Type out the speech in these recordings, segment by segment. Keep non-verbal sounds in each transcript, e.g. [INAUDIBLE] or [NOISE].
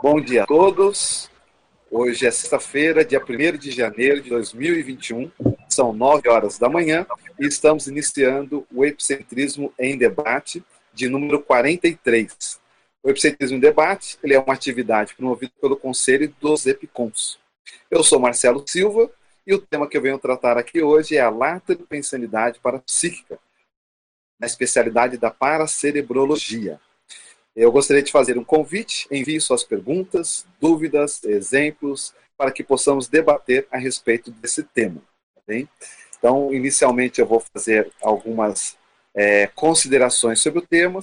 Bom dia a todos. Hoje é sexta-feira, dia 1 de janeiro de 2021. São 9 horas da manhã e estamos iniciando o Epicentrismo em Debate, de número 43. O Epicentrismo em Debate ele é uma atividade promovida pelo Conselho dos Epicons. Eu sou Marcelo Silva e o tema que eu venho tratar aqui hoje é a lateropensanidade parapsíquica, na especialidade da paracerebrologia. Eu gostaria de fazer um convite, envie suas perguntas, dúvidas, exemplos, para que possamos debater a respeito desse tema. Tá bem? Então, inicialmente, eu vou fazer algumas é, considerações sobre o tema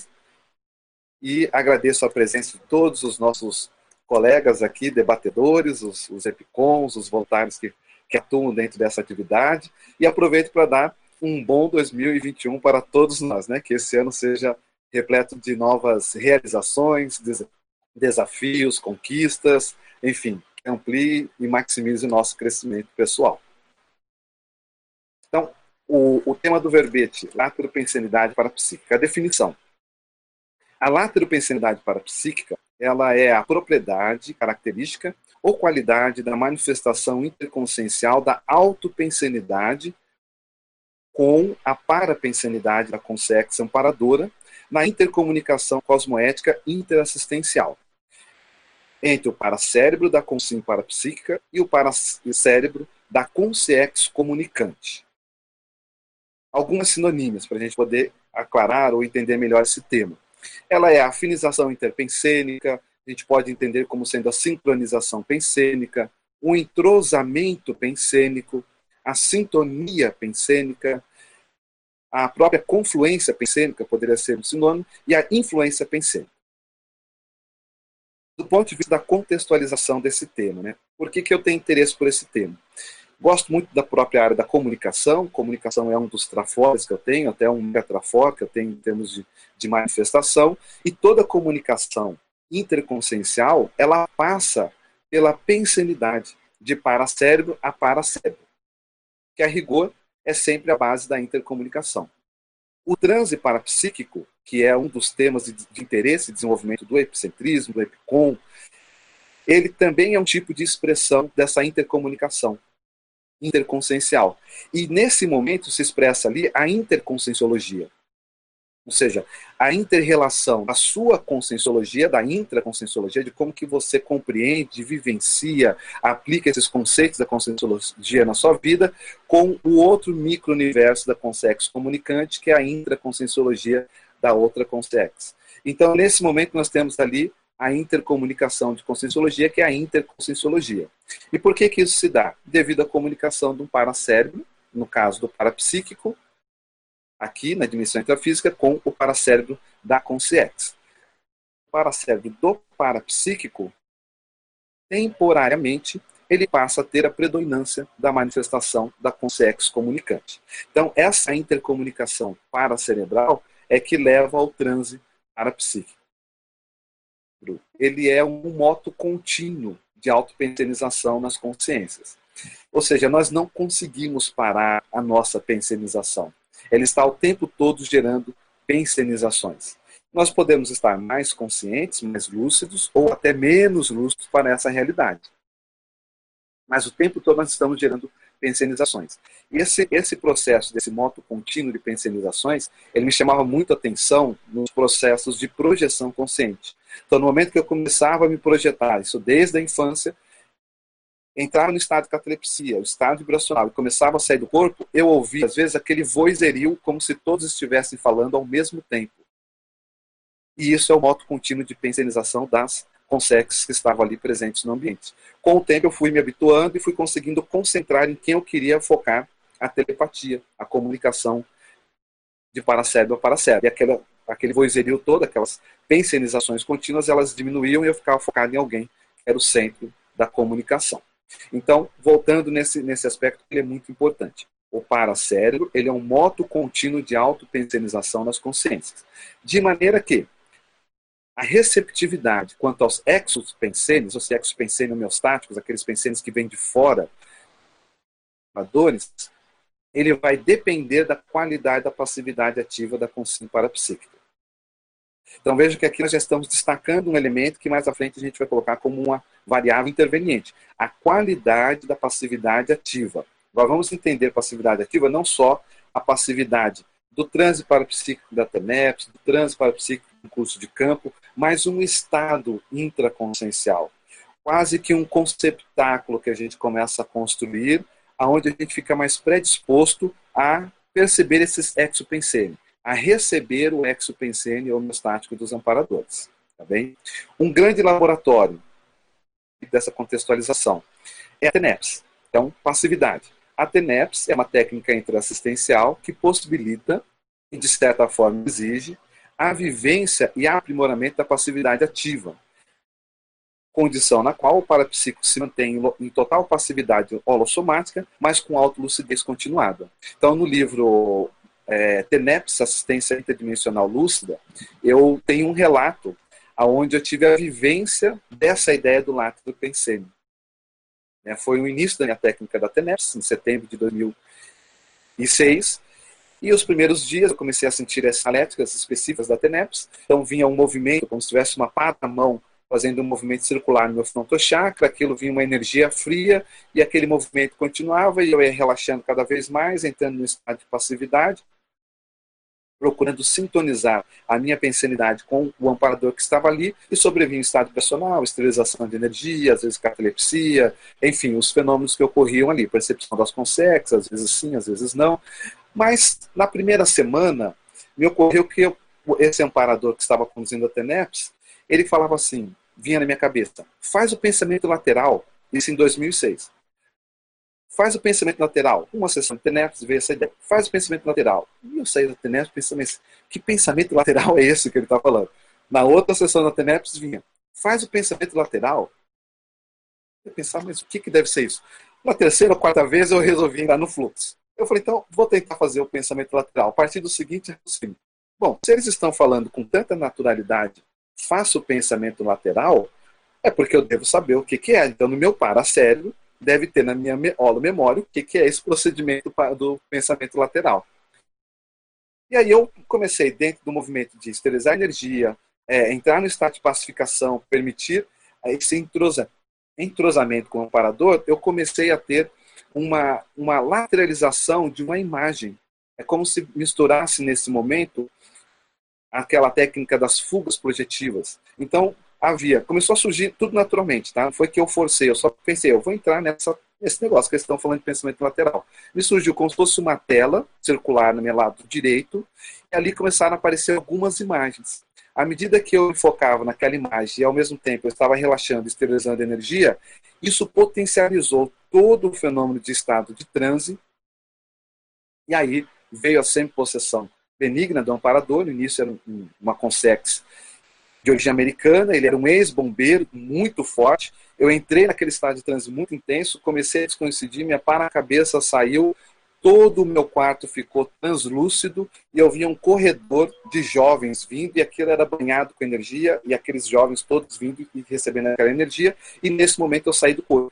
e agradeço a presença de todos os nossos colegas aqui, debatedores, os, os EPICONs, os voluntários que, que atuam dentro dessa atividade, e aproveito para dar um bom 2021 para todos nós, né? Que esse ano seja repleto de novas realizações, desafios, conquistas, enfim, amplie e maximize o nosso crescimento pessoal. Então, o, o tema do verbete, lateropensenidade parapsíquica, a definição. A lateropensenidade parapsíquica, ela é a propriedade, característica ou qualidade da manifestação interconsciencial da autopensenidade com a parapensenidade da consciência amparadora na intercomunicação cosmoética interassistencial entre o paracérebro da consciência parapsíquica e o paracérebro da consciência comunicante. Algumas sinonímias para a gente poder aclarar ou entender melhor esse tema. Ela é a afinização interpensênica, a gente pode entender como sendo a sincronização pensênica, o entrosamento pensênico, a sintonia pensênica, a própria confluência pensênica poderia ser um sinônimo, e a influência pensênica. Do ponto de vista da contextualização desse tema, né? por que, que eu tenho interesse por esse tema? Gosto muito da própria área da comunicação. Comunicação é um dos trafores que eu tenho, até um trafor que eu tenho em termos de, de manifestação. E toda comunicação interconsciencial, ela passa pela pensenidade, de paracérebro a paracérebro. Que a rigor é sempre a base da intercomunicação. O transe parapsíquico, que é um dos temas de, interesse e desenvolvimento do epicentrismo, do epicom, ele também é um tipo de expressão dessa intercomunicação interconsciencial. E nesse momento se expressa ali a interconscienciologia, ou seja, a interrelação da sua conscienciologia, da intraconscienciologia, de como que você compreende, vivencia, aplica esses conceitos da conscienciologia na sua vida, com o outro micro-universo da consciência comunicante, que é a intraconscienciologia da outra consciência. Então, nesse momento, nós temos ali a intercomunicação de conscienciologia, que é a interconscienciologia. E por que, que isso se dá? Devido à comunicação de um paracérebro, no caso do parapsíquico, aqui na dimensão intrafísica com o paracérebro da consciência. O paracérebro do parapsíquico, temporariamente, ele passa a ter a predominância da manifestação da consciência comunicante. Então, essa intercomunicação paracerebral é que leva ao transe parapsíquico. Ele é um moto contínuo de autopensenização nas consciências. Ou seja, nós não conseguimos parar a nossa pensenização ela está o tempo todo gerando pensenizações. Nós podemos estar mais conscientes, mais lúcidos ou até menos lúcidos para essa realidade. Mas o tempo todo nós estamos gerando pensenizações. Esse, esse processo desse moto contínuo de pensenizações, ele me chamava muito a atenção nos processos de projeção consciente. Então, no momento que eu começava a me projetar, isso desde a infância, entrava no estado de catalepsia, o estado vibracional, e começava a sair do corpo, eu ouvia, às vezes, aquele vozerio como se todos estivessem falando ao mesmo tempo. E isso é o modo contínuo de pensenização das consexes que estavam ali presentes no ambiente. Com o tempo, eu fui me habituando e fui conseguindo concentrar em quem eu queria focar a telepatia, a comunicação de paracérebro a paracérebro. E aquela, aquele vozerio todo, aquelas pensenizações contínuas, elas diminuíam e eu ficava focado em alguém, que era o centro da comunicação. Então, voltando nesse, nesse aspecto, ele é muito importante. O paracérebro ele é um moto contínuo de autopensenização nas consciências. De maneira que a receptividade quanto aos exos pensênios, ou seja, exos pensênios homeostáticos, aqueles pensênios que vêm de fora, dores, ele vai depender da qualidade da passividade ativa da consciência parapsíquica. Então veja que aqui nós já estamos destacando um elemento que mais à frente a gente vai colocar como uma variável interveniente, a qualidade da passividade ativa. Agora vamos entender passividade ativa não só a passividade do transe parapsíquico da TENEPS, do transe parapsíquico do curso de campo, mas um estado intraconsciencial. Quase que um conceptáculo que a gente começa a construir, aonde a gente fica mais predisposto a perceber esses exopensene, a receber o exopensene homeostático dos amparadores. Tá bem? Um grande laboratório dessa contextualização é a TENEPS. Então, passividade. A TENEPS é uma técnica interassistencial que possibilita e, de certa forma, exige a vivência e aprimoramento da passividade ativa, condição na qual o parapsíquico se mantém em total passividade holossomática, mas com autolucidez continuada. Então, no livro é, TENEPS, Assistência Interdimensional Lúcida, eu tenho um relato onde eu tive a vivência dessa ideia do látido pensene. É, foi o início da minha técnica da TENEPS, em setembro de 2006, e os primeiros dias eu comecei a sentir as elétricas específicas da TENEPS, então vinha um movimento como se tivesse uma pá na mão fazendo um movimento circular no meu frontochakra, aquilo vinha uma energia fria e aquele movimento continuava e eu ia relaxando cada vez mais, entrando no estado de passividade procurando sintonizar a minha pensanidade com o amparador que estava ali e sobrevinha estado personal, esterilização de energia, às vezes catalepsia, enfim, os fenômenos que ocorriam ali, percepção das consexas, às vezes sim, às vezes não. Mas na primeira semana me ocorreu que eu, esse amparador que estava conduzindo a TENEPS, ele falava assim, vinha na minha cabeça, faz o pensamento lateral, isso em 2006. Faz o pensamento lateral. Uma sessão de TENEPS veio essa ideia. Faz o pensamento lateral. E eu saí da TENEPS pensando, mas que pensamento [LAUGHS] lateral é esse que ele está falando? Na outra sessão da TENEPS vinha, faz o pensamento lateral. Eu pensava, mas o que, que deve ser isso? Na terceira ou quarta vez eu resolvi entrar no fluxo. Eu falei, então vou tentar fazer o pensamento lateral. A partir do seguinte raciocínio. Bom, se eles estão falando com tanta naturalidade, faça o pensamento lateral, é porque eu devo saber o que, que é. Então, no meu paracérebro, deve ter na minha memória o que, que é esse procedimento do pensamento lateral. E aí eu comecei, dentro do movimento de esterilizar energia, é, entrar no estado de pacificação, permitir esse entrosa, entrosamento com o amparador, eu comecei a ter uma, uma lateralização de uma imagem. É como se misturasse nesse momento aquela técnica das fugas projetivas. Então, havia. Começou a surgir tudo naturalmente, tá? Foi que eu forcei, eu só pensei, eu vou entrar nessa, nesse negócio que eles estão falando de pensamento lateral. Me surgiu como se fosse uma tela circular no meu lado direito, e ali começaram a aparecer algumas imagens. À medida que eu focava naquela imagem e ao mesmo tempo eu estava relaxando, esterilizando energia, isso potencializou todo o fenômeno de estado de transe. E aí veio a semi-possessão benigna do amparador, no início era uma consex de origem americana, ele era um ex-bombeiro muito forte. Eu entrei naquele estado de transe muito intenso, comecei a descoincidir, minha para-cabeça saiu, todo o meu quarto ficou translúcido e eu via um corredor de jovens vindo e aquilo era banhado com energia e aqueles jovens todos vindo e recebendo aquela energia e nesse momento eu saí do corpo.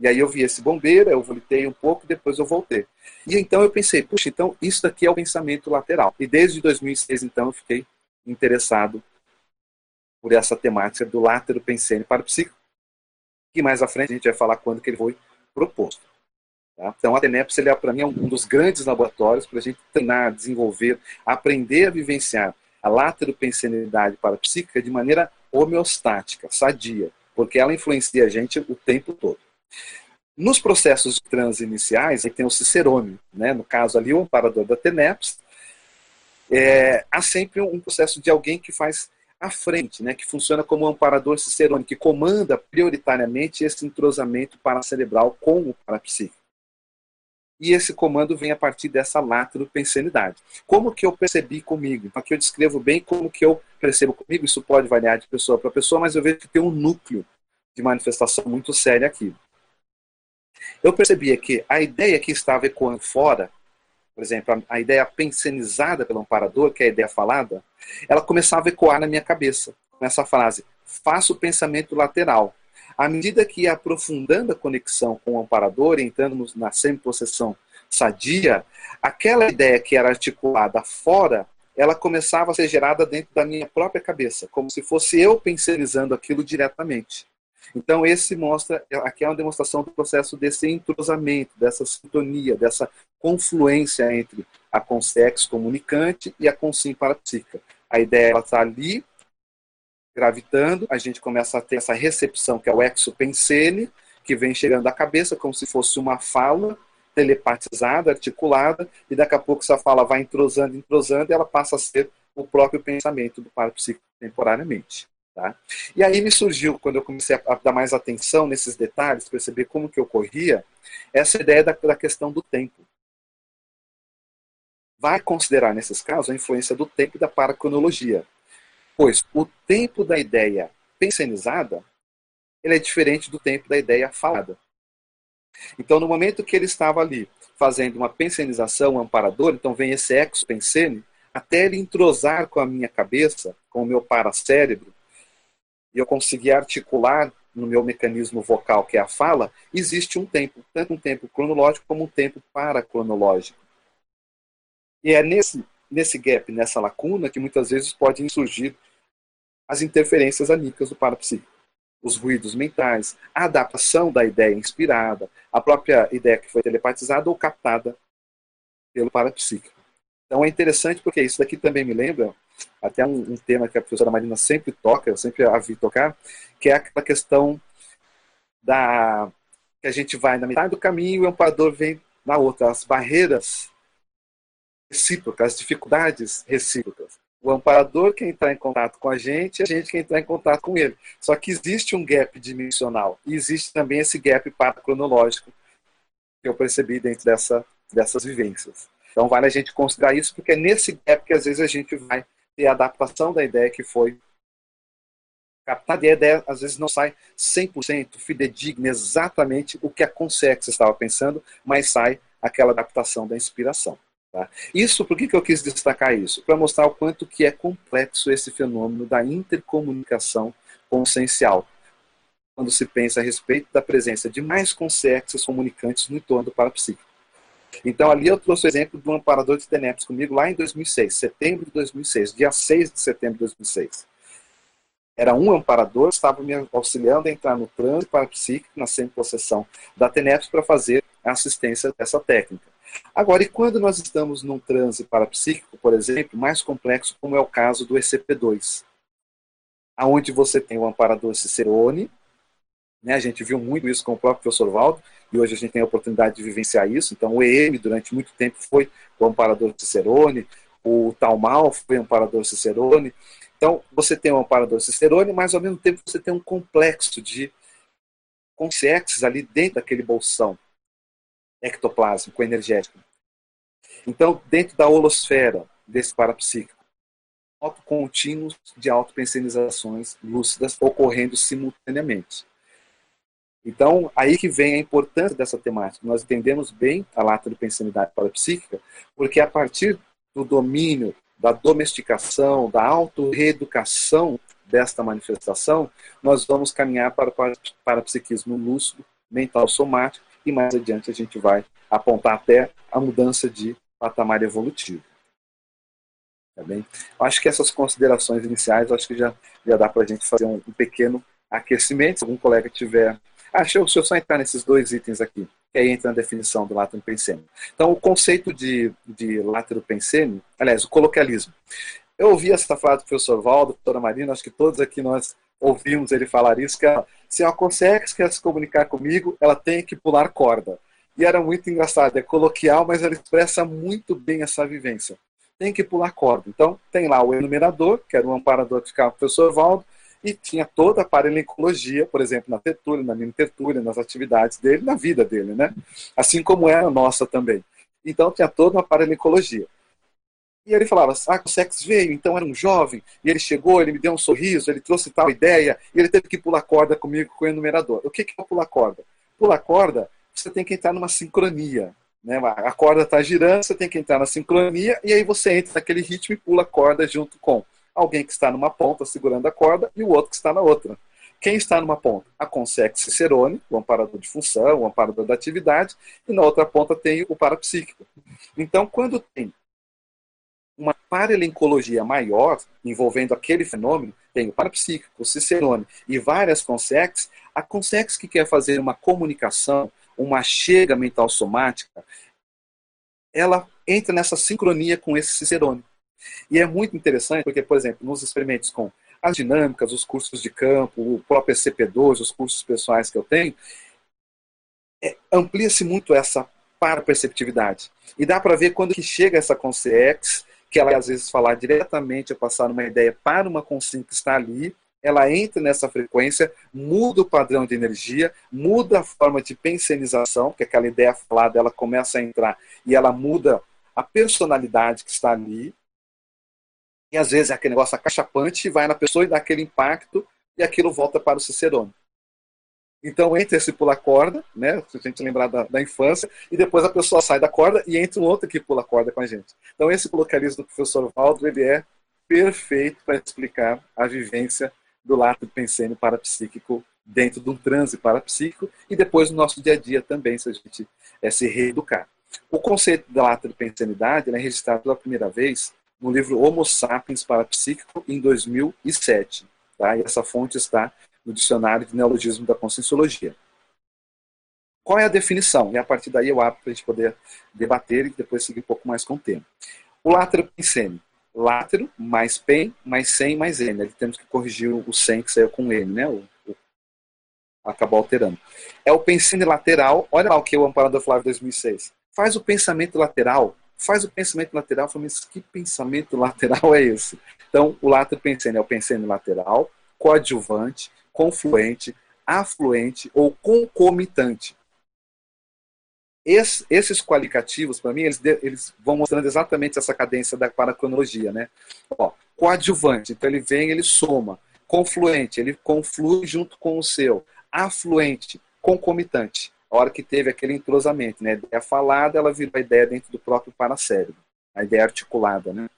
E aí eu vi esse bombeiro, eu voltei um pouco, depois eu voltei. E então eu pensei, puxa, então isso daqui é o pensamento lateral. E desde 2006 então eu fiquei interessado por essa temática do látero pensene para o psíquico, que mais à frente a gente vai falar quando que ele foi proposto. Tá? Então, a TENEPS, é, para mim, é um dos grandes laboratórios para a gente treinar, desenvolver, aprender a vivenciar a látero pensenidade parapsíquica de maneira homeostática, sadia, porque ela influencia a gente o tempo todo. Nos processos de transe iniciais, aí tem o cicerone, né? no caso ali, o amparador da TENEPS, é, há sempre um processo de alguém que faz à frente, né, que funciona como um amparador cicerone, que comanda prioritariamente esse entrosamento paracerebral com o parapsíquico. E esse comando vem a partir dessa latero-pensenidade. Como que eu percebi comigo? Então, aqui eu descrevo bem como que eu percebo comigo, isso pode variar de pessoa para pessoa, mas eu vejo que tem um núcleo de manifestação muito séria aqui. Eu percebia que a ideia que estava ecoando fora por exemplo, a, ideia pensenizada pelo amparador, que é a ideia falada, ela começava a ecoar na minha cabeça, com essa frase: faça o pensamento lateral. À medida que ia aprofundando a conexão com o amparador, entrando na semi-possessão sadia, aquela ideia que era articulada fora, ela começava a ser gerada dentro da minha própria cabeça, como se fosse eu pensionizando aquilo diretamente. Então, esse mostra, aqui é uma demonstração do processo desse entrosamento, dessa sintonia, dessa confluência entre a consex comunicante e a consim parapsíquica. A ideia está ali, gravitando, a gente começa a ter essa recepção, que é o exopensene, que vem chegando à cabeça como se fosse uma fala telepatizada, articulada, e daqui a pouco essa fala vai entrosando, entrosando, e ela passa a ser o próprio pensamento do parapsíquico temporariamente. Tá? E aí me surgiu, quando eu comecei a dar mais atenção nesses detalhes, perceber como que ocorria, essa ideia da, da questão do tempo. Vai considerar, nesses casos, a influência do tempo e da paracronologia. Pois o tempo da ideia pensionizada ele é diferente do tempo da ideia falada. Então, no momento que ele estava ali fazendo uma pensionização, um amparador, então vem esse ex-pensene, até ele entrosar com a minha cabeça, com o meu paracérebro, e eu conseguir articular no meu mecanismo vocal, que é a fala, existe um tempo, tanto um tempo cronológico como um tempo paracronológico. E é nesse, nesse gap, nessa lacuna, que muitas vezes podem surgir as interferências anímicas do parapsíquico. Os ruídos mentais, a adaptação da ideia inspirada, a própria ideia que foi telepatizada ou captada pelo parapsíquico. Então é interessante porque isso daqui também me lembra até um, um, tema que a professora Marina sempre toca, eu sempre a vi tocar, que é aquela questão da que a gente vai na metade do caminho e o amparador vem na outra, as barreiras recíprocas, as dificuldades recíprocas. O amparador quer entrar em contato com a gente, a gente quer entrar em contato com ele. Só que existe um gap dimensional e existe também esse gap paracronológico que eu percebi dentro dessa, dessas vivências. Então vale a gente considerar isso, porque é nesse gap que às vezes a gente vai ter a adaptação da ideia que foi captada. E a ideia às vezes não sai 100% fidedigna exatamente o que a Consex estava pensando, mas sai aquela adaptação da inspiração. Tá? Isso, por que, que eu quis destacar isso? Para mostrar o quanto que é complexo esse fenômeno da intercomunicação consciencial, quando se pensa a respeito da presença de mais consciências comunicantes no entorno do parapsíquico. Então, ali eu trouxe o exemplo do amparador de Teneps comigo lá em 2006, setembro de 2006, dia 6 de setembro de 2006. Era um amparador, estava me auxiliando a entrar no transe parapsíquico, na sempre-possessão da Teneps, para fazer a assistência dessa técnica. Agora, e quando nós estamos num transe parapsíquico, por exemplo, mais complexo, como é o caso do ECP2, aonde você tem o amparador Cicerone, né, a gente viu muito isso com o próprio professor Valdo, e hoje a gente tem a oportunidade de vivenciar isso. Então, o EM, durante muito tempo, foi o amparador Cicerone, o Talmal foi o amparador Cicerone. Então, você tem o amparador Cicerone, mas ao mesmo tempo você tem um complexo de consciências ali dentro daquele bolsão ectoplásmico, energético. Então, dentro da holosfera desse parapsíquico, contínuos de autopensenizações lúcidas ocorrendo simultaneamente. Então, aí que vem a importância dessa temática. Nós entendemos bem a lata de pensanidade parapsíquica, porque a partir do domínio, da domesticação, da auto-reeducação desta manifestação, nós vamos caminhar para o parapsiquismo lúcido, mental somático, e mais adiante a gente vai apontar até a mudança de patamar evolutivo. Tá bem? Acho que essas considerações iniciais, acho que já, já dá para a gente fazer um, um pequeno aquecimento. Se algum colega tiver ah, deixa eu, deixa eu só entrar nesses dois itens aqui, que aí entra na definição do látero pensênio. Então, o conceito de, de látero pensênio, aliás, o coloquialismo. Eu ouvi essa frase do professor Valdo, doutora Marina, acho que todos aqui nós ouvimos ele falar isso, que ela, se ela consegue se comunicar comigo, ela tem que pular corda. E era muito engraçado, é coloquial, mas ela expressa muito bem essa vivência. Tem que pular corda. Então, tem lá o enumerador, que era o amparador que ficava o professor Valdo, e tinha toda a paralencologia, por exemplo, na tertúlia, na mini tertúlia, nas atividades dele, na vida dele, né? Assim como é a nossa também. Então tinha toda uma paralencologia. E ele falava, ah, o Sex veio, então era um jovem, e ele chegou, ele me deu um sorriso, ele trouxe tal ideia, e ele teve que pular corda comigo com o enumerador. O que é pular corda? Pular corda, você tem que entrar numa sincronia. Né? A corda está girando, você tem que entrar na sincronia, e aí você entra naquele ritmo e pula corda junto com alguém que está numa ponta segurando a corda e o outro que está na outra. Quem está numa ponta? A Consex Cicerone, o amparador de função, o amparador da atividade, e na outra ponta tem o parapsíquico. Então, quando tem uma paralencologia maior, envolvendo aquele fenômeno, tem o parapsíquico, o cicerone e várias consex, a consex que quer fazer uma comunicação, uma chega mental somática, ela entra nessa sincronia com esse cicerone. E é muito interessante porque, por exemplo, nos experimentos com as dinâmicas, os cursos de campo, o próprio SCP-2, os cursos pessoais que eu tenho, é, amplia-se muito essa para-perceptividade. E dá para ver quando que chega essa consciência, que ela às vezes falar diretamente, passar uma ideia para uma consciência que está ali, ela entra nessa frequência, muda o padrão de energia, muda a forma de pensenização, que aquela ideia falada ela começa a entrar e ela muda a personalidade que está ali. E às vezes é aquele negócio acachapante, vai na pessoa e dá aquele impacto e aquilo volta para o Cicerone. Então entra esse pula corda, né? Se a gente lembrar da, da, infância, e depois a pessoa sai da corda e entra um outro que pula corda com a gente. Então esse colocalismo do professor Valdo, ele é perfeito para explicar a vivência do látido pensênio parapsíquico dentro de um transe parapsíquico e depois no nosso dia a dia também, se a gente é, se reeducar. O conceito da látido pensenidade é registrado pela primeira vez no livro Homo Sapiens Parapsíquico em 2007. Tá? E essa fonte está no Dicionário de Neologismo da Conscienciologia. Qual é a definição? E a partir daí eu abro para a gente poder debater e depois seguir um pouco mais com o tema. O látero pensene. Látero mais pen mais sem mais n. Ele temos que corrigir o sem que saiu com n, né? O, o, acabou alterando. É o pensene lateral. Olha lá o que o amparador Flávio 2006. Faz o pensamento lateral. Faz o pensamento lateral. Falei, mas que pensamento lateral é esse? Então, o látero pensene é o pensene lateral, coadjuvante, confluente, afluente ou concomitante. Es, esses qualificativos, para mim, eles, eles, vão mostrando exatamente essa cadência da paracronologia. Né? Ó, coadjuvante, então ele vem, ele soma. Confluente, ele conflui junto com o seu. Afluente, concomitante. A hora que teve aquele entrosamento, né? A ideia falada, ela virou a ideia dentro do próprio paracérebro. A ideia articulada, né?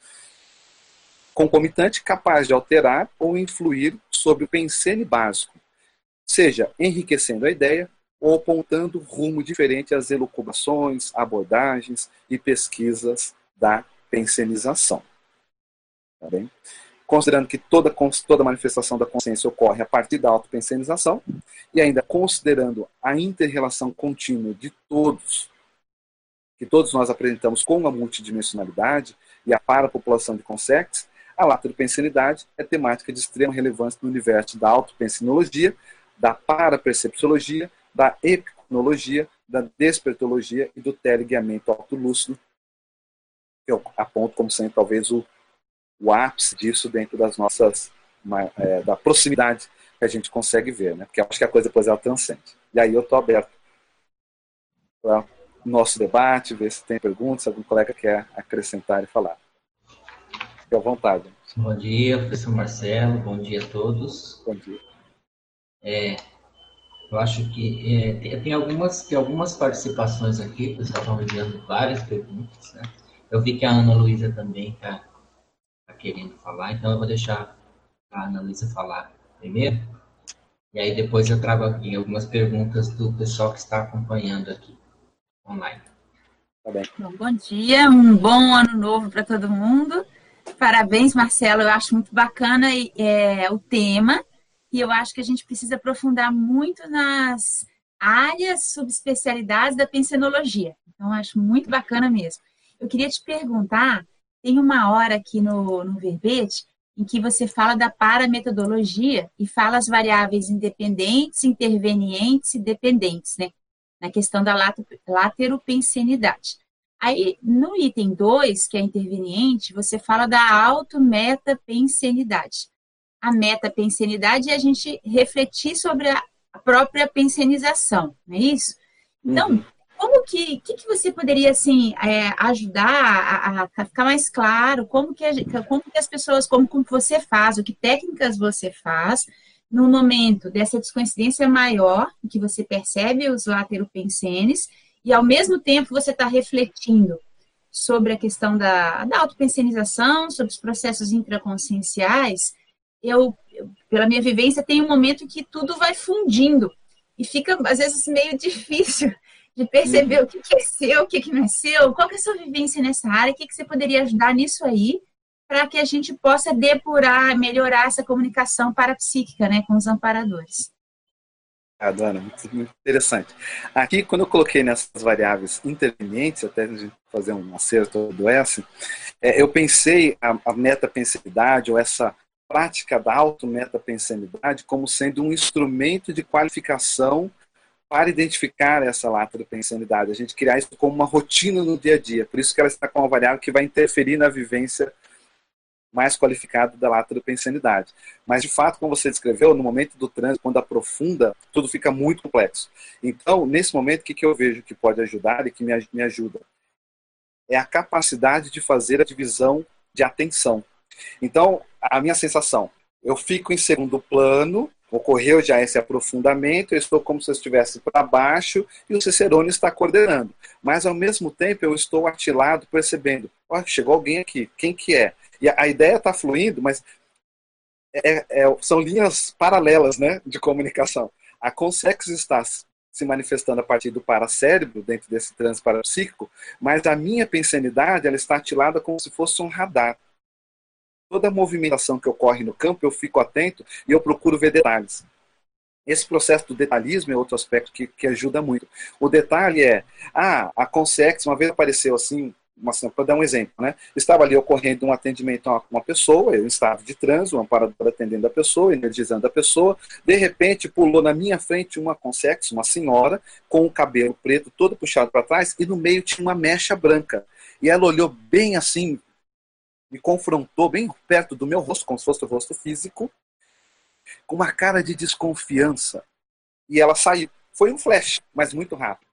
concomitante capaz de alterar ou influir sobre o pensene básico, seja enriquecendo a ideia ou apontando rumo diferente às elucubrações, abordagens e pesquisas da pensenização. Tá bem? Considerando que toda, toda manifestação da consciência ocorre a partir da autopensenização, e ainda considerando a inter-relação contínua de todos, que todos nós apresentamos com a multidimensionalidade e a para-população de consciência, a lateropensinidade é temática de extrema relevância no universo da autopensinologia, da parapercepciologia, da epiconologia, da despertologia e do teleguiamento autolúcido, que eu aponto como sendo talvez o, o ápice disso dentro das nossas é, da proximidade que a gente consegue ver, né? Porque eu acho que a coisa depois ela transcende. E aí eu estou aberto para o nosso debate, ver se tem perguntas, se algum colega quer acrescentar e falar. Fique à vontade. Bom dia, professor Marcelo. Bom dia a todos. Bom dia. É, eu acho que é, tem, tem, algumas, tem algumas participações aqui, o pessoal está enviando várias perguntas. Né? Eu vi que a Ana Luísa também está tá querendo falar, então eu vou deixar a Ana Luísa falar primeiro. E aí depois eu trago aqui algumas perguntas do pessoal que está acompanhando aqui online. Tá bem. Bom, bom dia, um bom ano novo para todo mundo. Parabéns, Marcelo. Eu acho muito bacana é, o tema e eu acho que a gente precisa aprofundar muito nas áreas, subespecialidades da pensenologia. Então, eu acho muito bacana mesmo. Eu queria te perguntar: tem uma hora aqui no, no verbete em que você fala da parametodologia e fala as variáveis independentes, intervenientes e dependentes, né? Na questão da lateropensenidade. Aí, no item 2, que é interveniente, você fala da auto-meta-pensenidade. A meta-pensenidade é a gente refletir sobre a própria pensenização, não é isso? Então, uhum. Como que, que, que, você poderia, assim, é, ajudar a, a, ficar mais claro como que, a, como que as pessoas, como, como você faz, o que técnicas você faz no momento dessa descoincidência maior, que você percebe os lateropensenes, e ao mesmo tempo você está refletindo sobre a questão da, da autopensenização, sobre os processos intraconscienciais, eu, eu, pela minha vivência, tem um momento que tudo vai fundindo e fica, às vezes, meio [LAUGHS] difícil de perceber uhum. o que, que, é seu, o que, que não é seu, qual que é a sua vivência nessa área, o que, que você poderia ajudar nisso aí, para que a gente possa depurar, melhorar essa comunicação parapsíquica né, com os amparadores. Ah, Dona, muito, interessante. Aqui, quando eu coloquei nessas variáveis intervenientes, até a gente fazer um acerto do S, é, eu pensei a, a metapensanidade ou essa prática da auto-metapensanidade como sendo um instrumento de qualificação para identificar essa latropensanidade. A gente criar isso como uma rotina no dia a dia. Por isso que ela está com uma variável que vai interferir na vivência mais qualificado da lata do pensanidade. Mas, de fato, como você descreveu, no momento do trânsito, quando aprofunda, tudo fica muito complexo. Então, nesse momento, o que eu vejo que pode ajudar e que me ajuda? É a capacidade de fazer a divisão de atenção. Então, a minha sensação, eu fico em segundo plano, ocorreu já esse aprofundamento, eu estou como se eu estivesse para baixo e o Cicerone está coordenando. Mas, ao mesmo tempo, eu estou atilado percebendo, oh, chegou alguém aqui, quem que é? E a, ideia está fluindo, mas é, é, são linhas paralelas né, de comunicação. A consex está se manifestando a partir do paracérebro, dentro desse trânsito parapsíquico, mas a minha pensanidade ela está atilada como se fosse um radar. Toda movimentação que ocorre no campo, eu fico atento e eu procuro ver detalhes. Esse processo do detalhismo é outro aspecto que, que ajuda muito. O detalhe é, ah, a Consex uma vez apareceu assim, para dar um exemplo, né? Estava ali ocorrendo um atendimento a uma pessoa, eu estava de trânsito, um amparador atendendo a pessoa, energizando a pessoa, de repente pulou na minha frente uma consex, uma senhora, com o cabelo preto todo puxado para trás, e no meio tinha uma mecha branca. E ela olhou bem assim, me confrontou bem perto do meu rosto, como se fosse o rosto físico, com uma cara de desconfiança. E ela saiu. Foi um flash, mas muito rápido.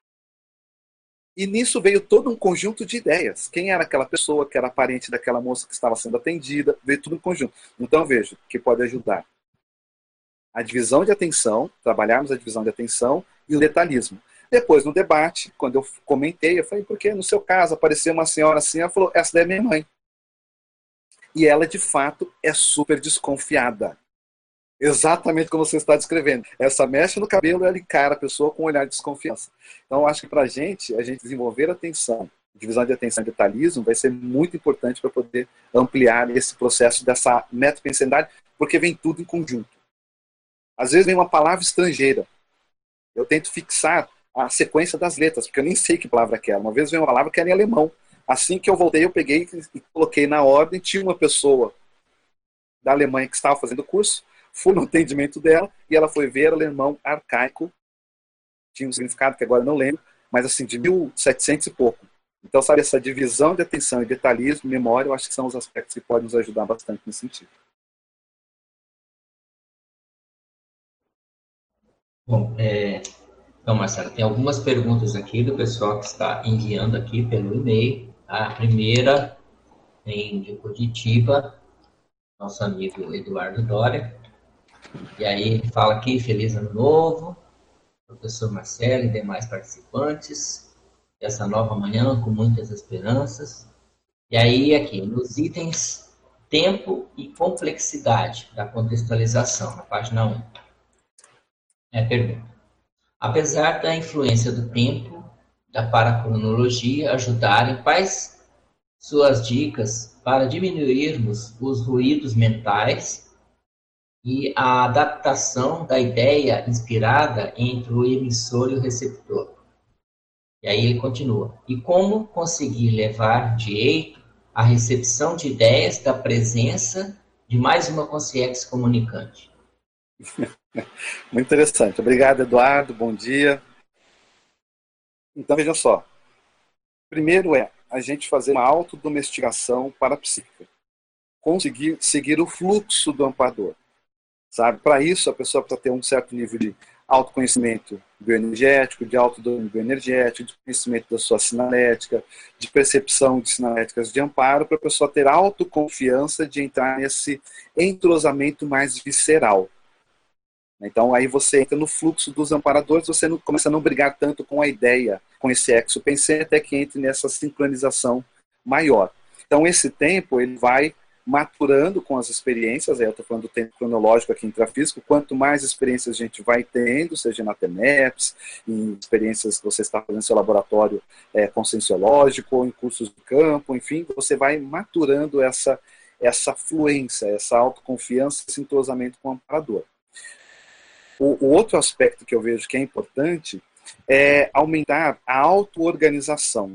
E nisso veio todo um conjunto de ideias. Quem era aquela pessoa que era parente daquela moça que estava sendo atendida, veio tudo em conjunto. Então vejo que pode ajudar a divisão de atenção, trabalharmos a divisão de atenção e o detalhismo. Depois, no debate, quando eu comentei, eu falei, porque no seu caso apareceu uma senhora assim, ela falou, essa daí é minha mãe. E ela, de fato, é super desconfiada. Exatamente como você está descrevendo. Essa mecha no cabelo, ela encara a pessoa com um olhar de desconfiança. Então, acho que para a gente, a gente desenvolver atenção, divisão de atenção e detalhismo, vai ser muito importante para poder ampliar esse processo dessa metapensanidade, porque vem tudo em conjunto. Às vezes vem uma palavra estrangeira. Eu tento fixar a sequência das letras, porque eu nem sei que palavra é. Uma vez veio uma palavra que era em alemão. Assim que eu voltei, eu peguei e coloquei na ordem. Tinha uma pessoa da Alemanha que estava fazendo o curso fui no atendimento dela e ela foi ver alemão arcaico, tinha um significado que agora não lembro, mas assim, de 1700 e pouco. Então, sabe, essa divisão de atenção e detalhismo, memória, eu acho que são os aspectos que podem nos ajudar bastante nesse sentido. Bom, é, então, Marcelo, tem algumas perguntas aqui do pessoal que está enviando aqui pelo e-mail. A primeira vem de Curitiba, nosso amigo Eduardo Dória. E aí ele fala aqui, feliz ano novo, professor Marcelo e demais participantes, essa nova manhã com muitas esperanças. E aí aqui, nos itens tempo e complexidade da contextualização, na página 1. É a pergunta. Apesar da influência do tempo, da paracronologia ajudarem, quais suas dicas para diminuirmos os ruídos mentais e a adaptação da ideia inspirada entre o emissor e o receptor. E aí ele continua. E como conseguir levar direito à recepção de ideias da presença de mais uma consciência comunicante? [LAUGHS] Muito interessante. Obrigado, Eduardo. Bom dia. Então, veja só. Primeiro é a gente fazer uma autodomesticação para a psíquica. Conseguir seguir o fluxo do amparador sabe? Para isso, a pessoa precisa ter um certo nível de autoconhecimento bioenergético, de autodomínio bioenergético, de conhecimento da sua sinalética, de percepção de sinaléticas de amparo, para a pessoa ter autoconfiança de entrar nesse entrosamento mais visceral. Então aí você entra no fluxo dos amparadores, você não, começa a não brigar tanto com a ideia, com esse exo-pensei, até que entre nessa sincronização maior. Então esse tempo ele vai maturando com as experiências, aí eu estou falando do tempo cronológico aqui intrafísico, quanto mais experiências a gente vai tendo, seja na TENEPS, em experiências que você está fazendo no seu laboratório é, conscienciológico, ou em cursos de campo, enfim, você vai maturando essa, essa fluência, essa autoconfiança, esse entrosamento com o amparador. O, o outro aspecto que eu vejo que é importante é aumentar a auto-organização.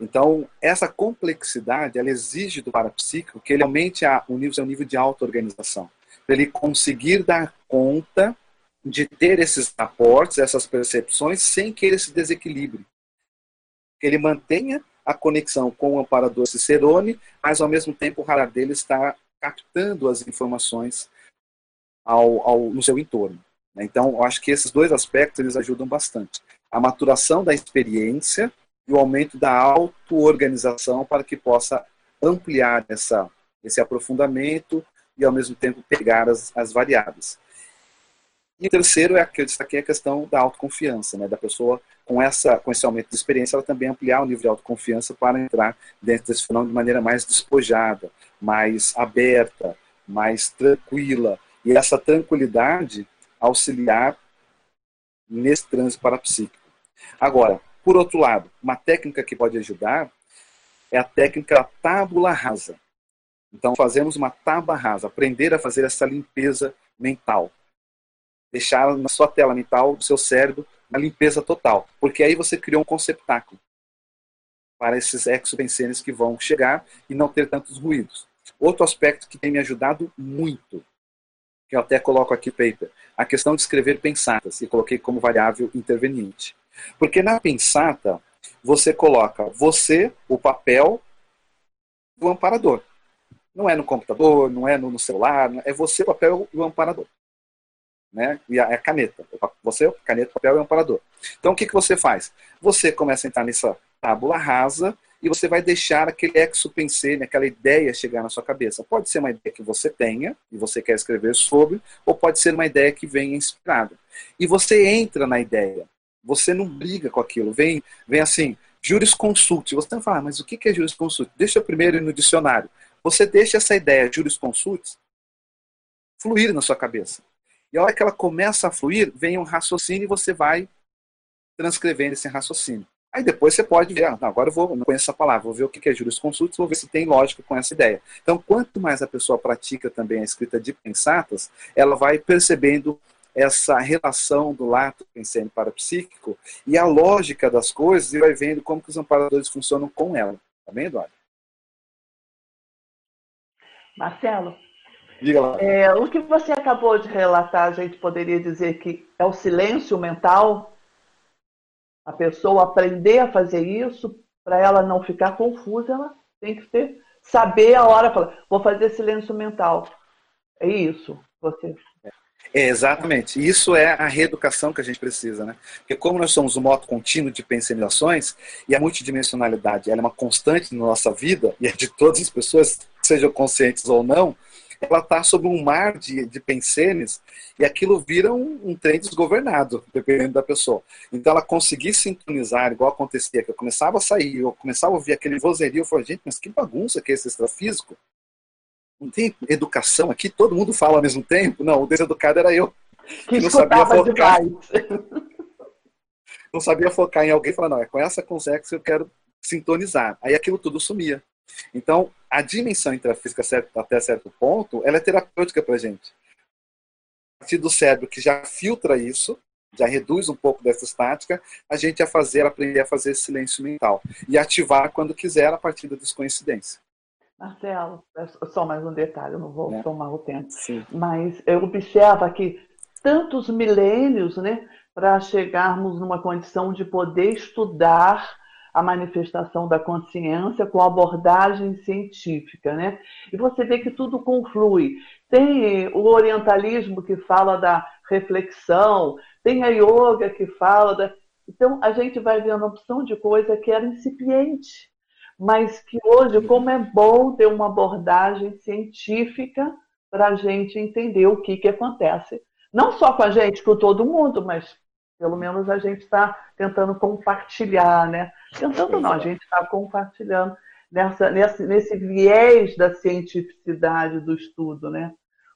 Então, essa complexidade, ela exige do parapsíquico que ele aumente a, o nível, seu nível de auto-organização. Para ele conseguir dar conta de ter esses aportes, essas percepções, sem que ele se desequilibre. Que ele mantenha a conexão com o amparador Cicerone, mas ao mesmo tempo o radar dele está captando as informações ao, ao, no seu entorno. Então, eu acho que esses dois aspectos eles ajudam bastante. A maturação da experiência e o aumento da auto-organização para que possa ampliar essa, esse aprofundamento e, ao mesmo tempo, pegar as, as variáveis. E o terceiro é que eu destaquei a questão da autoconfiança, né, da pessoa com, essa, com esse aumento de experiência, ela também ampliar o nível de autoconfiança para entrar dentro desse fenômeno de maneira mais despojada, mais aberta, mais tranquila. E essa tranquilidade auxiliar nesse trânsito parapsíquico. Agora, por outro lado, uma técnica que pode ajudar é a técnica tábula rasa. Então, fazemos uma tábua rasa, aprender a fazer essa limpeza mental. Deixar na sua tela mental, do seu cérebro, uma limpeza total. Porque aí você criou um conceptáculo para esses exopensenes que vão chegar e não ter tantos ruídos. Outro aspecto que tem me ajudado muito, que eu até coloco aqui paper, a questão de escrever pensatas, e coloquei como variável interveniente. Porque na pensata, você coloca você, o papel, do amparador. Não é no computador, não é no celular, é você, o papel e o amparador. Né? E a, é caneta. Você, caneta, papel e amparador. Então, o que, que você faz? Você começa a entrar nessa tábula rasa e você vai deixar aquele exo-pensene, aquela ideia chegar na sua cabeça. Pode ser uma ideia que você tenha e você quer escrever sobre, ou pode ser uma ideia que venha inspirada. E você entra na ideia. Você não briga com aquilo. Vem, vem assim, jurisconsulte. Você não fala, ah, mas o que é jurisconsulte? Deixa eu primeiro ir no dicionário. Você deixa essa ideia jurisconsulte fluir na sua cabeça. E a hora que ela começa a fluir, vem um raciocínio e você vai transcrevendo esse raciocínio. Aí depois você pode ver, ah, agora eu vou, não conheço essa palavra, vou ver o que é jurisconsulte, vou ver se tem lógica com essa ideia. Então, quanto mais a pessoa pratica também a escrita de pensatas, ela vai percebendo essa relação do lato pensene parapsíquico e a lógica das coisas e vai vendo como que os amparadores funcionam com ela. Tá bem, Eduardo? Marcelo, Diga lá. É, o que você acabou de relatar, a gente poderia dizer que é o silêncio mental? A pessoa aprender a fazer isso, para ela não ficar confusa, ela tem que ter, saber a hora, falar, vou fazer silêncio mental. É isso. Você é, exatamente. Isso é a reeducação que a gente precisa, né? Porque como nós somos um modo contínuo de pensamilações e a multidimensionalidade é uma constante na nossa vida, e é de todas as pessoas, sejam conscientes ou não, ela está sob um mar de, de pensenes e aquilo vira um, um trem desgovernado, dependendo da pessoa. Então ela conseguir sintonizar, igual acontecia, que eu começava a sair, eu começava a ouvir aquele vozerio, eu falei, gente, mas que bagunça que é esse extrafísico? não tem educação aqui, todo mundo fala ao mesmo tempo. Não, o deseducado era eu. Que, que não sabia focar. [LAUGHS] não sabia focar em alguém e falar, não, é com essa consegue que eu quero sintonizar. Aí aquilo tudo sumia. Então, a dimensão intrafísica até certo ponto, ela é terapêutica para a gente. A partir do cérebro que já filtra isso, já reduz um pouco dessa estática, a gente a fazer, aprender a fazer silêncio mental. E ativar quando quiser a partir da descoincidência. Marcelo, é só mais um detalhe, eu não vou é. tomar o tempo. Sim. Mas eu observo aqui tantos milênios né, para chegarmos numa condição de poder estudar a manifestação da consciência com abordagem científica. Né? E você vê que tudo conflui. Tem o orientalismo que fala da reflexão, tem a yoga que fala da. Então, a gente vai vendo uma opção de coisa que era incipiente mas que hoje, como é bom ter uma abordagem científica para a gente entender o que, que acontece. Não só com a gente, com todo mundo, mas pelo menos a gente está tentando compartilhar, né? Tentando não, a gente está compartilhando nessa, nesse, nesse viés da cientificidade do estudo, né?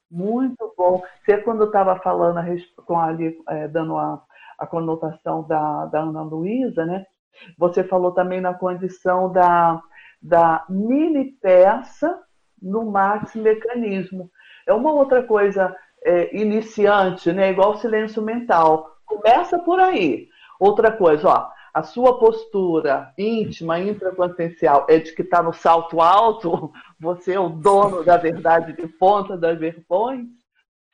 Muito bom. Você, quando estava falando, com ali, é, dando a, a conotação da, da Ana Luísa, né? Você falou também na condição da, da mini peça no max mecanismo. É uma outra coisa é, iniciante, né? Igual o silêncio mental. Começa por aí. Outra coisa, ó, a sua postura íntima, intrapotencial é de que está no salto alto, [LAUGHS] você é o dono da verdade de ponta das verpões,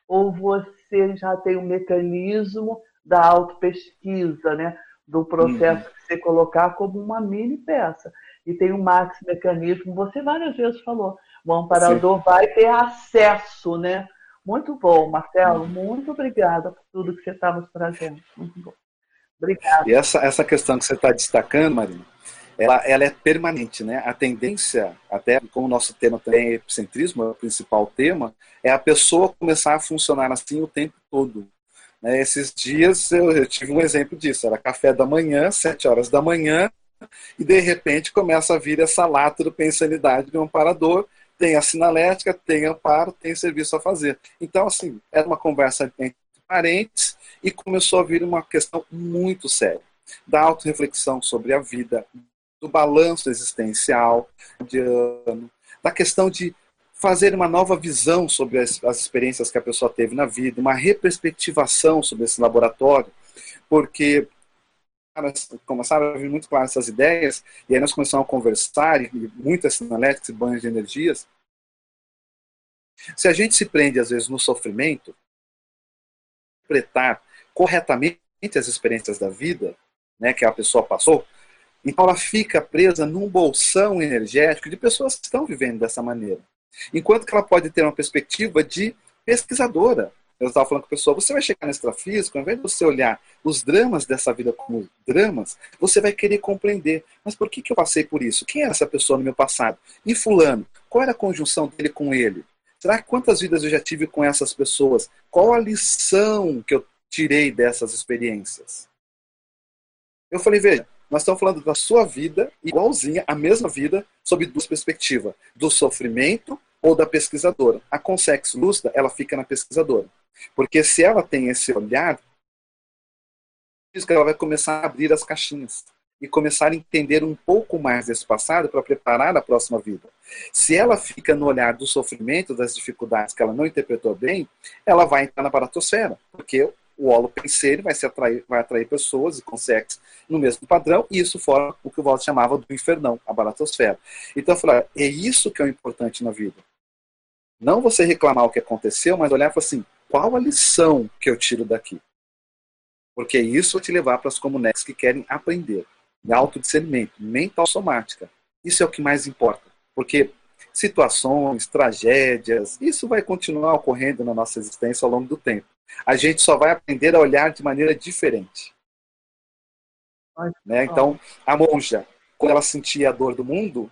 ou você já tem um mecanismo da autopesquisa, né? do processo uhum. que você colocar como uma mini peça. E tem um max mecanismo, você várias vezes falou, o amparador Sim. vai ter acesso, né? Muito bom, Marcelo, uhum. muito obrigada por tudo que você está nos trazendo. Muito bom. Obrigada. E essa, essa questão que você está destacando, Marina, ela, ela é permanente, né? A tendência, até como o nosso tema também é epicentrismo, é o principal tema, é a pessoa começar a funcionar assim o tempo todo. Né? Esses dias eu, eu, tive um exemplo disso, era café da manhã, sete horas da manhã, e de repente começa a vir essa lata do pensanidade de um amparador, tem a sinalética, tem amparo, tem serviço a fazer. Então, assim, era uma conversa entre parentes, e começou a vir uma questão muito séria da autorreflexão sobre a vida, do balanço existencial de ano, da questão de fazer uma nova visão sobre as, as, experiências que a pessoa teve na vida, uma reperspectivação sobre esse laboratório, porque começaram a vir muito claras essas ideias, e aí nós começamos a conversar, e muitas sinaléticas e banhos de energias. Se a gente se prende, às vezes, no sofrimento, interpretar corretamente as experiências da vida, né, que a pessoa passou, então ela fica presa num bolsão energético de pessoas que estão vivendo dessa maneira. Enquanto que ela pode ter uma perspectiva de pesquisadora. Eu estava falando com a pessoa, você vai chegar no extrafísico, ao invés de você olhar os dramas dessa vida como dramas, você vai querer compreender. Mas por que, que eu passei por isso? Quem era essa pessoa no meu passado? E fulano? Qual era a conjunção dele com ele? Será quantas vidas eu já tive com essas pessoas? Qual a lição que eu tirei dessas experiências? Eu falei, veja, nós estamos falando da sua vida, igualzinha, a mesma vida, sob duas perspectivas: do sofrimento ou da pesquisadora. A consex lúcida, ela fica na pesquisadora. Porque se ela tem esse olhar, ela vai começar a abrir as caixinhas e começar a entender um pouco mais desse passado para preparar a próxima vida. Se ela fica no olhar do sofrimento, das dificuldades que ela não interpretou bem, ela vai entrar na paratosfera, porque o holopenseiro vai, se atrair, vai atrair pessoas e consegue no mesmo padrão, e isso fora o que o Walter chamava do infernão, a baratosfera. Então eu falei, é isso que é o importante na vida. Não você reclamar o que aconteceu, mas olhar e falar assim, qual a lição que eu tiro daqui? Porque isso vai te levar para as comunidades que querem aprender de autodiscernimento, mental somática. Isso é o que mais importa. Porque situações, tragédias, isso vai continuar ocorrendo na nossa existência ao longo do tempo. A gente só vai aprender a olhar de maneira diferente. Né? Então, a monja, quando ela sentia a dor do mundo,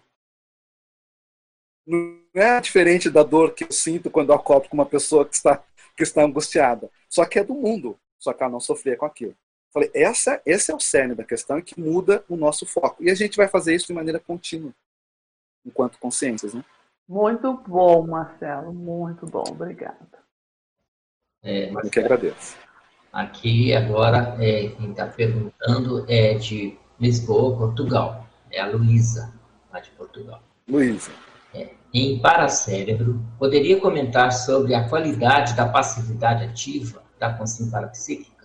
não é diferente da dor que eu sinto quando eu acordo com uma pessoa que está, que está angustiada. Só que é do mundo. Só que ela não sofria com aquilo. Falei, essa, esse é o cerne da questão que muda o nosso foco. E a gente vai fazer isso de maneira contínua, enquanto consciências, né? Muito bom, Marcelo. Muito bom. Obrigada. É, Eu que agradeço. Aqui agora, é, quem está perguntando é de Lisboa, Portugal. É a Luísa, lá de Portugal. Luísa. É, em Paracérebro, poderia comentar sobre a qualidade da passividade ativa da consciência parapsíquica?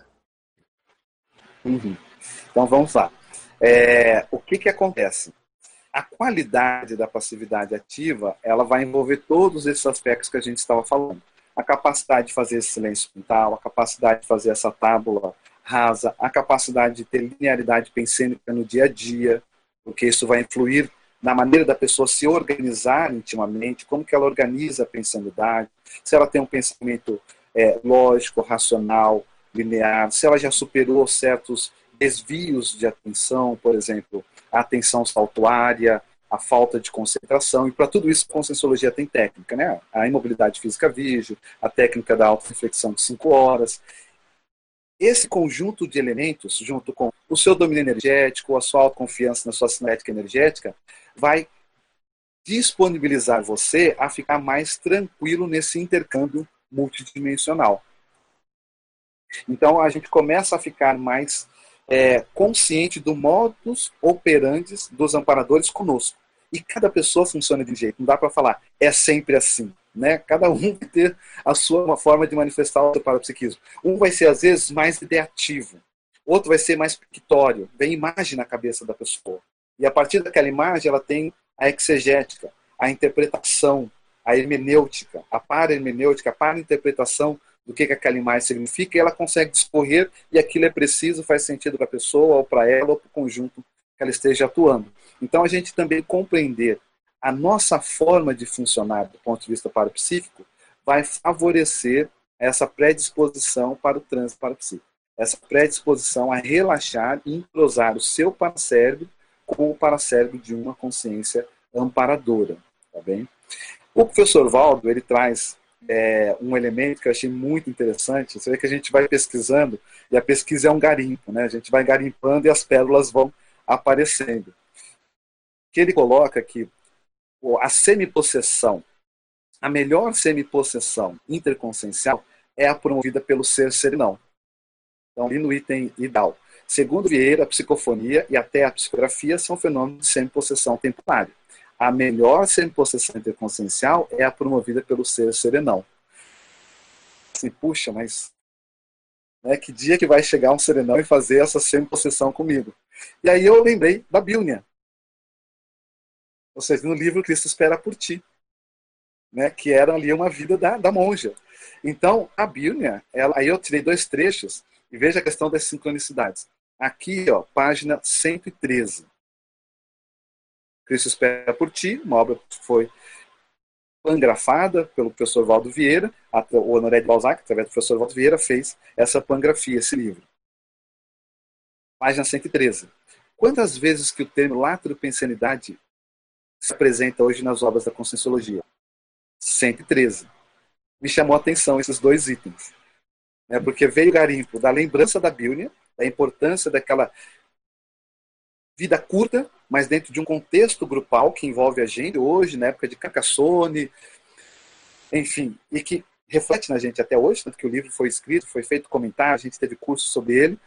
Uhum. Então vamos lá. É, o que, que acontece? A qualidade da passividade ativa, ela vai envolver todos esses aspectos que a gente estava falando. A capacidade de fazer esse silêncio mental, a capacidade de fazer essa tábula rasa, a capacidade de ter linearidade pensênica no dia a dia, porque isso vai influir na maneira da pessoa se organizar intimamente, como que ela organiza a pensanidade, se ela tem um pensamento é, lógico, racional, linear, se ela já superou certos desvios de atenção, por exemplo, a atenção saltuária, a falta de concentração, e para tudo isso a Conscienciologia tem técnica, né? A imobilidade física vígio, a técnica da auto-reflexão de cinco horas. Esse conjunto de elementos, junto com o seu domínio energético, a sua autoconfiança na sua cinética energética, vai disponibilizar você a ficar mais tranquilo nesse intercâmbio multidimensional. Então a gente começa a ficar mais é, consciente do modus operandi dos amparadores conosco. E cada pessoa funciona de um jeito, não dá para falar, é sempre assim. Né? Cada um vai ter a sua forma de manifestar o seu parapsiquismo. Um vai ser, às vezes, mais ideativo, outro vai ser mais pictório, vem imagem na cabeça da pessoa. E a partir daquela imagem, ela tem a exegética, a interpretação, a hermenêutica, a para-hermenêutica, a para-interpretação do que, que aquela imagem significa, e ela consegue discorrer, e aquilo é preciso, faz sentido para a pessoa, ou para ela, ou para o conjunto que ela esteja atuando. Então, a gente também compreender a nossa forma de funcionar do ponto de vista parapsíquico vai favorecer essa predisposição para o trânsito parapsíquico. Essa predisposição a relaxar e entrosar o seu paracérebro com o paracérebro de uma consciência amparadora. Tá bem? O professor Valdo, ele traz é, um elemento que eu achei muito interessante. Você vê que a gente vai pesquisando e a pesquisa é um garimpo, né? A gente vai garimpando e as pérolas vão aparecendo. Que ele coloca que a semipossessão, a melhor semipossessão interconsciencial é a promovida pelo ser serenão. Então, ali no item IDAL. Segundo Vieira, a psicofonia e até a psicografia são fenômenos de semipossessão temporária. A melhor semipossessão interconsciencial é a promovida pelo ser serenão. Assim, puxa, mas né, que dia que vai chegar um serenão e fazer essa semipossessão comigo? E aí eu lembrei da Bíblia. Ou seja, no livro Cristo Espera por Ti. Né, que era ali uma vida da, da monja. Então, a Bíblia, ela, aí eu tirei dois trechos e veja a questão das sincronicidades. Aqui, ó, página 113. Cristo espera por ti, uma obra que foi pangrafada pelo professor Valdo Vieira, o Honoré de Balzac, através do professor Valdo Vieira, fez essa pangrafia, esse livro. Página 113. Quantas vezes que o termo latropensanidade se apresenta hoje nas obras da Conscienciologia? 113. Me chamou a atenção esses dois itens né, porque veio o garimpo da lembrança da Bíblia, da importância daquela vida curta, mas dentro de um contexto grupal que envolve a gente hoje, na época de Carcassone, enfim, e que reflete na gente até hoje, tanto que o livro foi escrito, foi feito comentário, a gente teve curso sobre ele,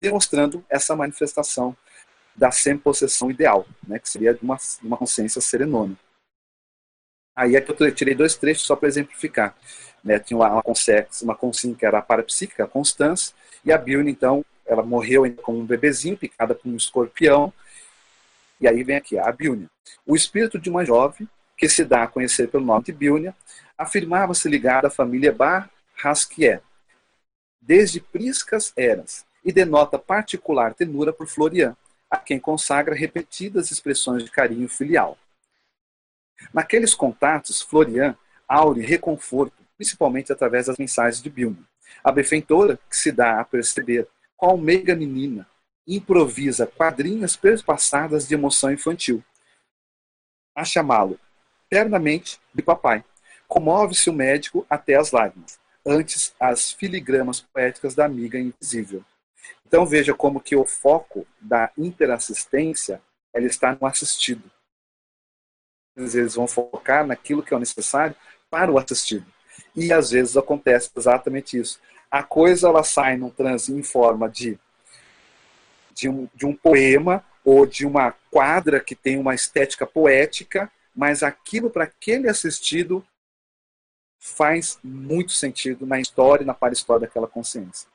demonstrando essa manifestação da sem-possessão ideal, né, que seria de uma, uma consciência serenona. Aí é que eu tirei dois trechos só para exemplificar. Né? Tinha uma, uma, uma consciência que era a parapsíquica, a Constância, e a Bilne, então, ela morreu como um bebezinho, picada por um escorpião. E aí vem aqui a Bilne. O espírito de uma jovem, que se dá a conhecer pelo nome de Bilne, afirmava-se ligada à família Barrasquier, desde priscas eras, e denota particular tenura por Florian, a quem consagra repetidas expressões de carinho filial. Naqueles contatos, Florian aure reconforto, principalmente através das mensagens de Bilma. A benfeitora, que se dá a perceber qual meiga menina, improvisa quadrinhas perpassadas de emoção infantil, a chamá-lo ternamente de papai. Comove-se o médico até as lágrimas, antes as filigramas poéticas da amiga invisível. Então veja como que o foco da interassistência ela está no assistido eles vão focar naquilo que é necessário para o assistido. E às vezes acontece exatamente isso. A coisa ela sai num transe em forma de, de, um, de um poema ou de uma quadra que tem uma estética poética, mas aquilo para aquele assistido faz muito sentido na história e na para-história daquela consciência.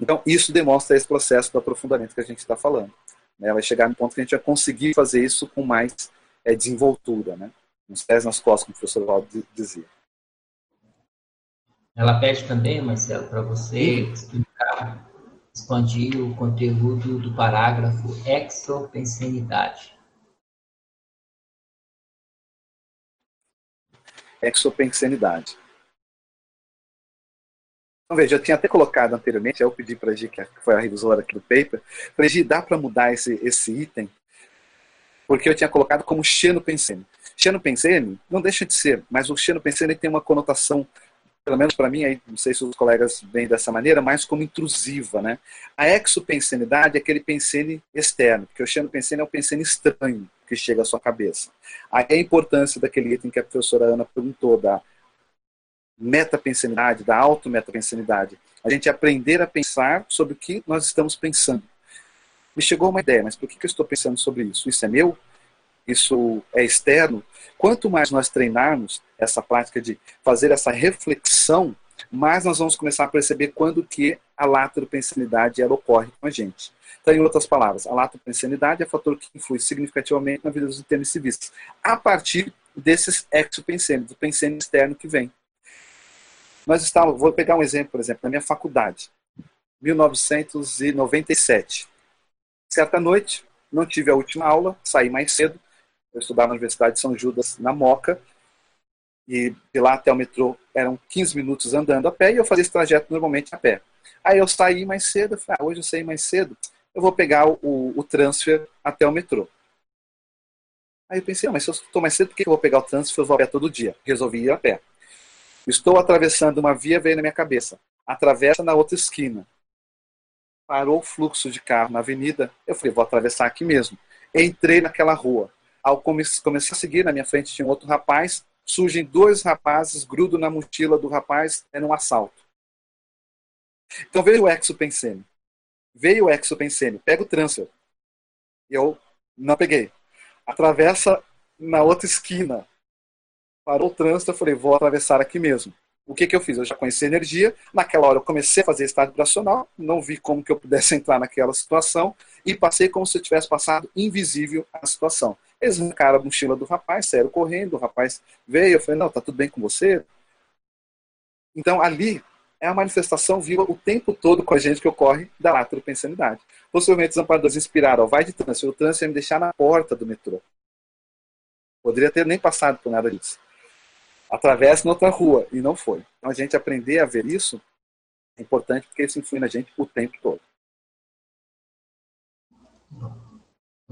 Então, isso demonstra esse processo do aprofundamento que a gente está falando. Né? Vai chegar no ponto que a gente vai conseguir fazer isso com mais é, desenvoltura, né? Uns pés nas costas, como o professor Valdo dizia. Ela pede também, Marcelo, para você explicar, expandir o conteúdo do parágrafo exopensenidade. Exopensenidade. Então, veja, eu tinha até colocado anteriormente, eu pedi para a Gi, que foi a revisora aqui do paper, falei, Gi, dá para mudar esse, esse item porque eu tinha colocado como Xeno Pensene. Xeno Pensene não deixa de ser, mas o Xeno Pensene tem uma conotação, pelo menos para mim, aí, não sei se os colegas veem dessa maneira, mais como intrusiva. Né? A exopensenidade é aquele pensene externo, porque o Xeno Pensene é o pensene estranho, que chega à sua cabeça. Aí a importância daquele item que a professora Ana perguntou, da metapensanidade, da auto-metapensanidade. A gente aprender a pensar sobre o que nós estamos pensando. Me chegou uma ideia, mas por que eu estou pensando sobre isso? Isso é meu? Isso é externo? Quanto mais nós treinarmos essa prática de fazer essa reflexão, mais nós vamos começar a perceber quando que a lateropensanidade ela ocorre com a gente. Então, em outras palavras, a lateropensanidade é fator que influi significativamente na vida dos intermissivistas, a partir desses exopensênios, do pensênio externo que vem. Nós estávamos, vou pegar um exemplo, por exemplo, na minha faculdade, 1997. Certa noite, não tive a última aula, saí mais cedo, eu estudava na Universidade de São Judas, na Moca, e de lá até o metrô eram 15 minutos andando a pé, e eu fazia esse trajeto normalmente a pé. Aí eu saí mais cedo, falei, ah, hoje eu saí mais cedo, eu vou pegar o, o transfer até o metrô. Aí eu pensei, ah, mas se eu estou mais cedo, por que eu vou pegar o transfer? Eu vou a pé todo dia. Resolvi ir a pé. Estou atravessando uma via, veio na minha cabeça. Atravessa na outra esquina. Parou o fluxo de carro na avenida. Eu falei, vou atravessar aqui mesmo. Entrei naquela rua. Ao começar a seguir, na minha frente tinha um outro rapaz. Surgem dois rapazes, grudo na mochila do rapaz, é um assalto. Então veio o exopensene. Veio o exopensene. Pega o transfer. Eu não peguei. Atravessa na outra esquina parou o trânsito, eu falei, vou atravessar aqui mesmo. O que, que eu fiz? Eu já conheci energia, naquela hora eu comecei a fazer estado vibracional, não vi como que eu pudesse [LAUGHS] entrar naquela situação e passei como se eu tivesse passado invisível a situação. Eles arrancaram a mochila do rapaz, saíram correndo, o rapaz veio, eu falei, não, tá tudo bem com você? Então ali é a manifestação viva o tempo todo com a gente que ocorre da lateropensanidade. Possivelmente os amparadores inspiraram, vai de trânsito, o trânsito ia me deixar na porta do metrô. Poderia ter nem passado por nada disso atravesse noutra rua. E não foi. Então a gente aprender a ver isso é importante porque isso influi na gente o tempo todo.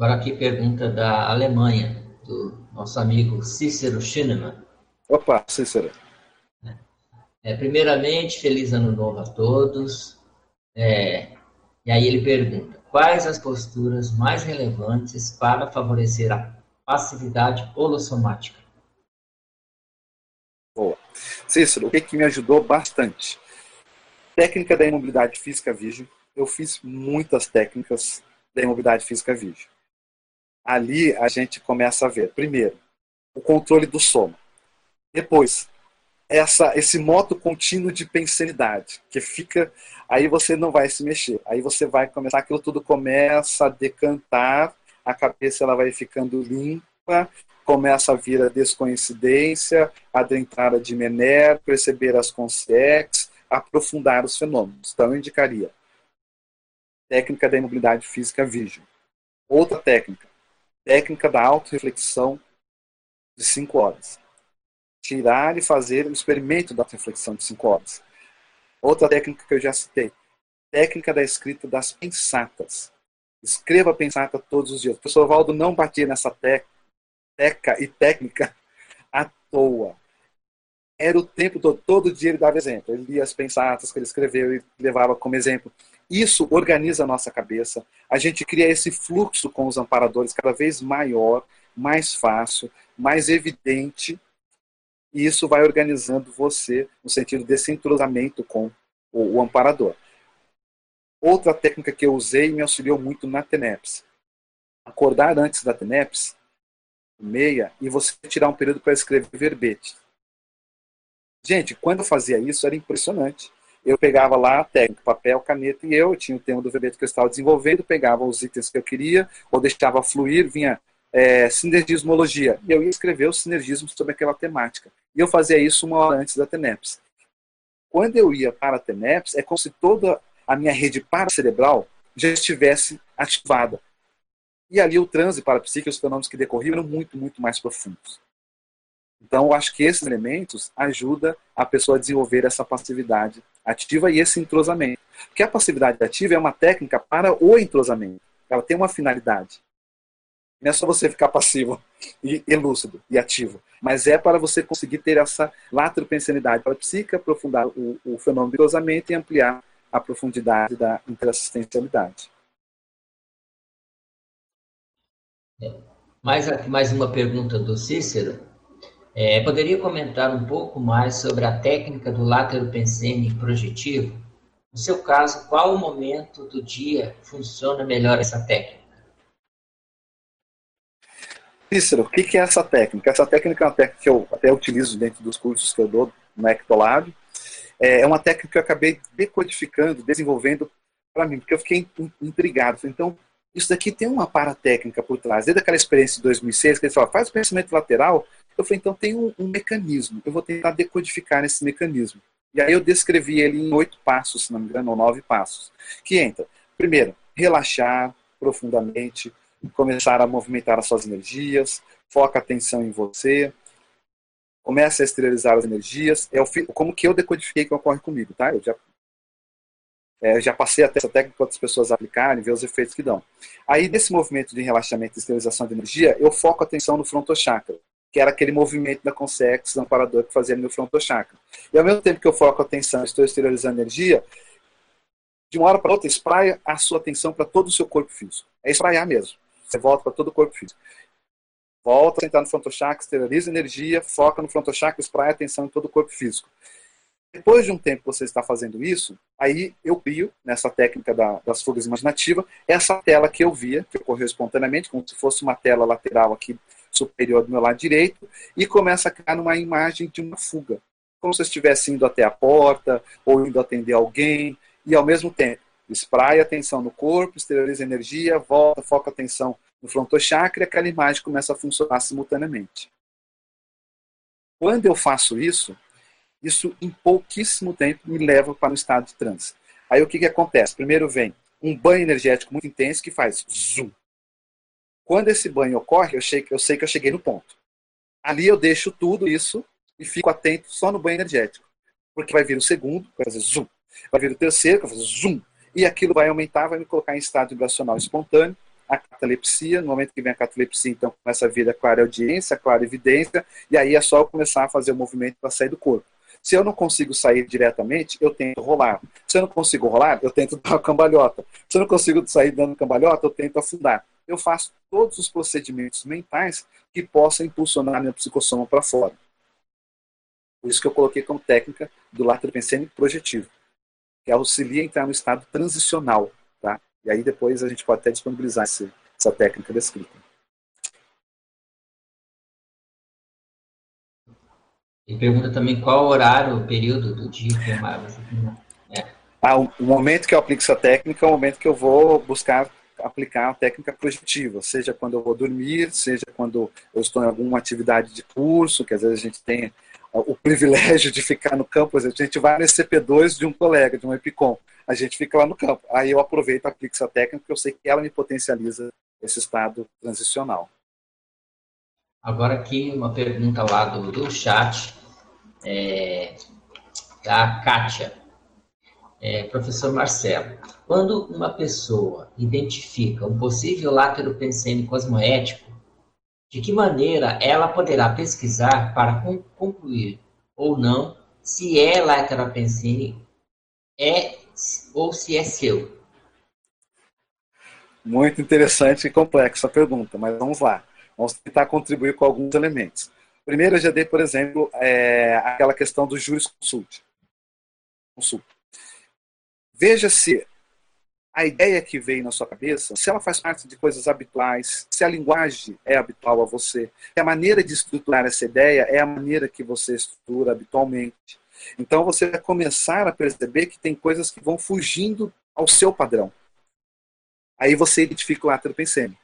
Agora aqui pergunta da Alemanha, do nosso amigo Cícero Schneemann. Opa, Cícero. É, primeiramente, feliz ano novo a todos. É, e aí ele pergunta, quais as posturas mais relevantes para favorecer a passividade holossomática? Cícero, o que, que me ajudou bastante? Técnica da imobilidade física vídeo. Eu fiz muitas técnicas da imobilidade física vídeo. Ali a gente começa a ver, primeiro, o controle do sono. Depois, essa, esse moto contínuo de pensanidade, que fica, aí você não vai se mexer. Aí você vai começar, aquilo tudo começa a decantar, a cabeça ela vai ficando limpa, começa a vir a descoincidência, a entrada de Mener, perceber as consciências, aprofundar os fenômenos. Então, eu indicaria técnica da imobilidade física vídeo. Outra técnica, técnica da autorreflexão de 5 horas. Tirar e fazer o experimento da autorreflexão de 5 horas. Outra técnica que eu já citei, técnica da escrita das pensatas. Escreva pensata todos os dias. O professor Valdo não batia nessa teca e técnica [LAUGHS] à toa. Era o tempo todo, todo dia ele dava exemplo. Ele lia as pensatas que ele escreveu e levava como exemplo. Isso organiza a nossa cabeça. A gente cria esse fluxo com os amparadores cada vez maior, mais fácil, mais evidente. E isso vai organizando você no sentido desse entrosamento com o, o amparador. Outra técnica que eu usei e me auxiliou muito na TENEPS. Acordar antes da TENEPS meia e você tirar um período para escrever verbete. Gente, quando eu fazia isso era impressionante. Eu pegava lá a técnica, papel, caneta e eu, tinha o tema do verbete que eu estava desenvolvendo, pegava os itens que eu queria, ou deixava fluir, vinha é, sinergismologia, e eu ia escrever os sinergismos sobre aquela temática. E eu fazia isso uma hora antes da TENEPS. Quando eu ia para a TENEPS, é como se toda a minha rede paracerebral já estivesse ativada. E ali o transe para a psique os fenômenos que decorriam eram muito, muito mais profundos. Então, eu acho que esses elementos ajudam a pessoa a desenvolver essa passividade ativa e esse entrosamento. Porque a passividade ativa é uma técnica para o entrosamento. Ela tem uma finalidade. Não é só você ficar passivo [LAUGHS] e, e lúcido e ativo, mas é para você conseguir ter essa latropensanidade para a psique, aprofundar o, o fenômeno do entrosamento e ampliar a profundidade da interassistencialidade. Mais, mais uma pergunta do Cícero. É, poderia comentar um pouco mais sobre a técnica do látero pensene projetivo? No seu caso, qual o momento do dia funciona melhor essa técnica? Cícero, o que é essa técnica? Essa técnica é uma técnica que eu até utilizo dentro dos cursos que eu dou no Ectolab. É, é uma técnica que eu acabei decodificando, desenvolvendo para mim, porque eu fiquei intrigado. Então, isso daqui tem uma paratécnica por trás. Desde aquela experiência de 2006, que eles falaram, faz o pensamento lateral. Eu falei, então tem um, um mecanismo. Eu vou tentar decodificar esse mecanismo. E aí eu descrevi ele em oito passos, se não me engano, ou nove passos. Que entra, primeiro, relaxar profundamente, começar a movimentar as suas energias, foca a atenção em você, começa a esterilizar as energias. É o, como que eu decodifiquei que ocorre comigo, tá? Eu já, é, já passei até essa técnica para outras pessoas aplicarem, ver os efeitos que dão. Aí, nesse movimento de relaxamento e esterilização de energia, eu foco a atenção no frontochakra que era aquele movimento da Consex, do amparador que fazia no meu frontochakra. E ao mesmo tempo que eu foco a atenção, estou exteriorizando energia, de uma hora para outra, espraia a sua atenção para todo o seu corpo físico. É espraiar mesmo. Você volta para todo o corpo físico. Volta a sentar no frontochakra, esteriliza energia, foca no frontochakra, espraia a atenção em todo o corpo físico. Depois de um tempo você está fazendo isso, aí eu crio, nessa técnica da, das fugas imaginativas, essa tela que eu via, que ocorreu espontaneamente, como se fosse uma tela lateral aqui superior do meu lado direito e começa a criar uma imagem de uma fuga, como se eu estivesse indo até a porta ou indo atender alguém e ao mesmo tempo espraia atenção no corpo, esteriliza a energia, volta, foca a atenção no frontochakra e aquela imagem começa a funcionar simultaneamente. Quando eu faço isso, isso em pouquíssimo tempo me leva para um estado de transe. Aí o que, que acontece? Primeiro vem um banho energético muito intenso que faz zoom, quando esse banho ocorre, eu, eu sei que eu cheguei no ponto. Ali eu deixo tudo isso e fico atento só no banho energético. Porque vai vir o segundo, vai fazer zoom. Vai vir o terceiro, vai fazer zoom. E aquilo vai aumentar, vai me colocar em estado vibracional espontâneo. A catalepsia, no momento que vem a catalepsia, então começa a vir a clara audiência, a clara evidência, e aí é só eu começar a fazer o movimento para sair do corpo. Se eu não consigo sair diretamente, eu tento rolar. Se eu não consigo rolar, eu tento [LAUGHS] dar uma cambalhota. Se eu não consigo sair dando cambalhota, eu tento afundar eu faço todos os procedimentos mentais que possam impulsionar minha psicossoma para fora. Por isso que eu coloquei como técnica do latripensene projetivo, que auxilia a entrar no estado transicional. Tá? E aí depois a gente pode até disponibilizar esse, essa técnica descrita. E pergunta também qual o horário, o período do dia que é mais. É. Ah, o momento que eu aplico essa técnica é o momento que eu vou buscar aplicar a técnica projetiva, seja quando eu vou dormir, seja quando eu estou em alguma atividade de curso, que às vezes a gente tem o privilégio de ficar no campo, a gente vai no CP2 de um colega, de um EPICOM, a gente fica lá no campo. Aí eu aproveito, aplico essa técnica, porque eu sei que ela me potencializa esse estado transicional. Agora aqui uma pergunta lá do, do chat, é, da Kátia. É, professor Marcelo, quando uma pessoa identifica um possível látero pensene cosmoético, de que maneira ela poderá pesquisar para concluir ou não se é látero pensene é ou se é seu? Muito interessante e complexa a pergunta, mas vamos lá. Vamos tentar contribuir com alguns elementos. Primeiro, eu já dei, por exemplo, é, aquela questão do jurisconsulte. Consulta. Veja se a ideia que veio na sua cabeça, se ela faz parte de coisas habituais, se a linguagem é habitual a você, se a maneira de estruturar essa ideia é a maneira que você estrutura habitualmente. Então você vai começar a perceber que tem coisas que vão fugindo ao seu padrão. Aí você identifica o látero pensene.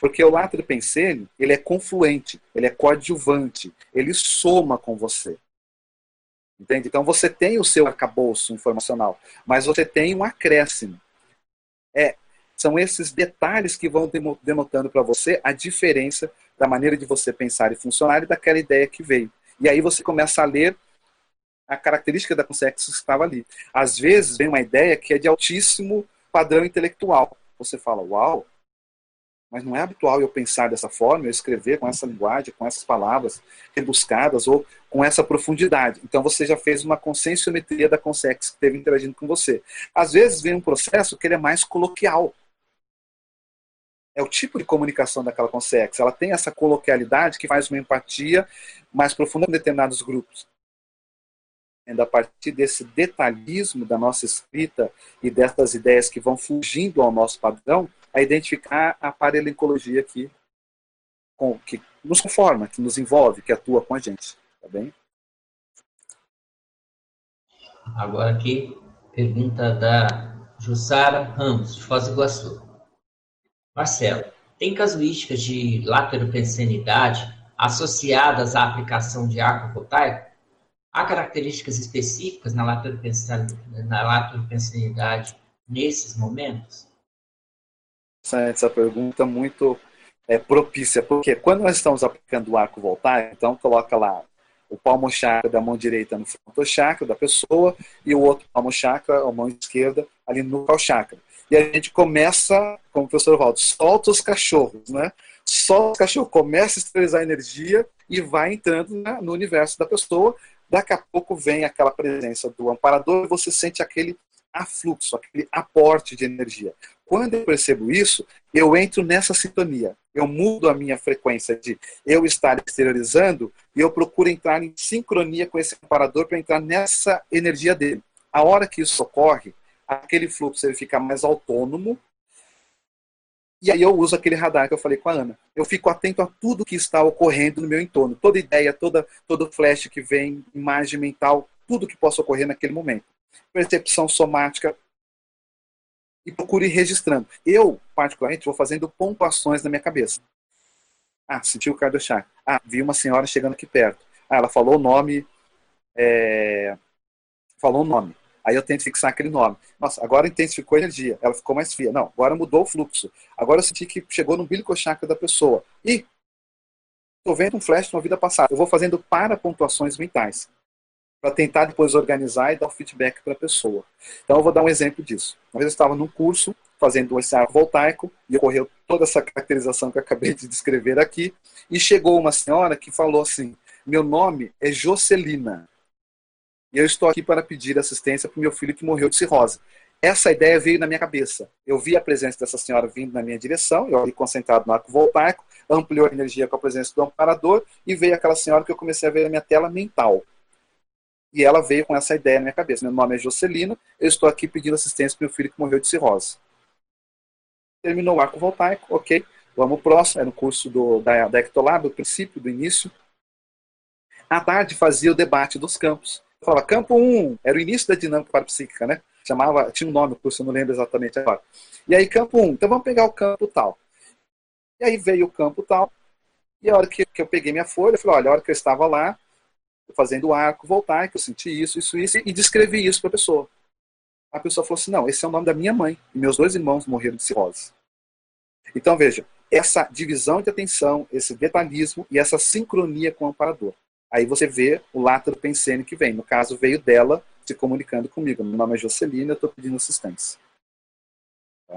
Porque o látero pensene, ele é confluente, ele é coadjuvante, ele soma com você. Entende? Então você tem o seu arcabouço informacional, mas você tem um acréscimo. É, são esses detalhes que vão denotando para você a diferença da maneira de você pensar e funcionar e daquela ideia que veio. E aí você começa a ler a característica da consciência que estava ali. Às vezes vem uma ideia que é de altíssimo padrão intelectual. Você fala, uau, mas não é habitual eu pensar dessa forma, eu escrever com essa linguagem, com essas palavras rebuscadas ou com essa profundidade. Então você já fez uma conscienciometria da consex que esteve interagindo com você. Às vezes vem um processo que ele é mais coloquial. É o tipo de comunicação daquela consciência. Ela tem essa coloquialidade que faz uma empatia mais profunda em determinados grupos. A partir desse detalhismo da nossa escrita e dessas ideias que vão fugindo ao nosso padrão, a identificar a paralencologia que, com, que nos conforma, que nos envolve, que atua com a gente. Tá bem? Agora aqui, pergunta da Jussara Ramos, de Foz do Iguaçu. Marcelo, tem casuísticas de lateropensenidade associadas à aplicação de arco voltaico? Há características específicas na lateropensenidade nesses momentos? Essa pergunta muito é, propícia, porque quando nós estamos aplicando o arco voltaico, então coloca lá o palmo chakra da mão direita no fronto chakra da pessoa e o outro palmo chakra, a mão esquerda, ali no cal chakra. E a gente começa, como o professor Valdo, solta os cachorros, né? Solta os cachorros, começa a esterilizar energia e vai entrando né, no universo da pessoa. Daqui a pouco vem aquela presença do amparador e você sente aquele afluxo, aquele aporte de energia. Quando eu percebo isso, eu entro nessa sintonia. Eu mudo a minha frequência de eu estar exteriorizando e eu procuro entrar em sincronia com esse amparador para entrar nessa energia dele. A hora que isso ocorre, aquele fluxo ele fica mais autônomo. E aí eu uso aquele radar que eu falei com a Ana. Eu fico atento a tudo que está ocorrendo no meu entorno, toda ideia, toda todo flash que vem, imagem mental, tudo que possa ocorrer naquele momento. Percepção somática, e procure ir registrando. Eu, particularmente, vou fazendo pontuações na minha cabeça. Ah, senti o cardio-chakra. Ah, vi uma senhora chegando aqui perto. Ah, ela falou o nome. É... Falou o nome. Aí eu tento fixar aquele nome. Nossa, agora intensificou a energia. Ela ficou mais fria. Não, agora mudou o fluxo. Agora eu senti que chegou no umbilical chakra da pessoa. E estou vendo um flash de uma vida passada. Eu vou fazendo para pontuações mentais para tentar depois organizar e dar o feedback para a pessoa. Então eu vou dar um exemplo disso. Uma vez eu estava num curso fazendo esse arco voltaico e ocorreu toda essa caracterização que eu acabei de descrever aqui e chegou uma senhora que falou assim: "Meu nome é Jocelina. E eu estou aqui para pedir assistência para o meu filho que morreu de cirrose." Essa ideia veio na minha cabeça. Eu vi a presença dessa senhora vindo na minha direção, eu ali concentrado no arco voltaico, ampliou a energia com a presença do amparador e veio aquela senhora que eu comecei a ver na minha tela mental. E ela veio com essa ideia na minha cabeça. Meu nome é Jocelina, eu estou aqui pedindo assistência para meu filho que morreu de cirrose. Terminou o arco voltaico, ok. Vamos próximo, é no curso do, da, da Ectolab, princípio, do início. À tarde fazia o debate dos campos. Eu falava, campo 1, era o início da dinâmica parapsíquica, né? Chamava, tinha um nome o curso, eu não lembro exatamente agora. E aí, campo 1, então vamos pegar o campo tal. E aí veio o campo tal. E a hora que, que eu peguei minha folha, eu falei, olha, a hora que eu estava lá, fazendo arco voltaico, eu senti isso, isso, isso, e descrevi isso para a pessoa. A pessoa falou assim: não, esse é o nome da minha mãe, e meus dois irmãos morreram de cirrose. Então, veja, essa divisão de atenção, esse detalhismo e essa sincronia com o amparador. Aí você vê o látero pensene que vem. No caso, veio dela se comunicando comigo. Meu nome é Jocelina, eu estou pedindo assistência. Tá?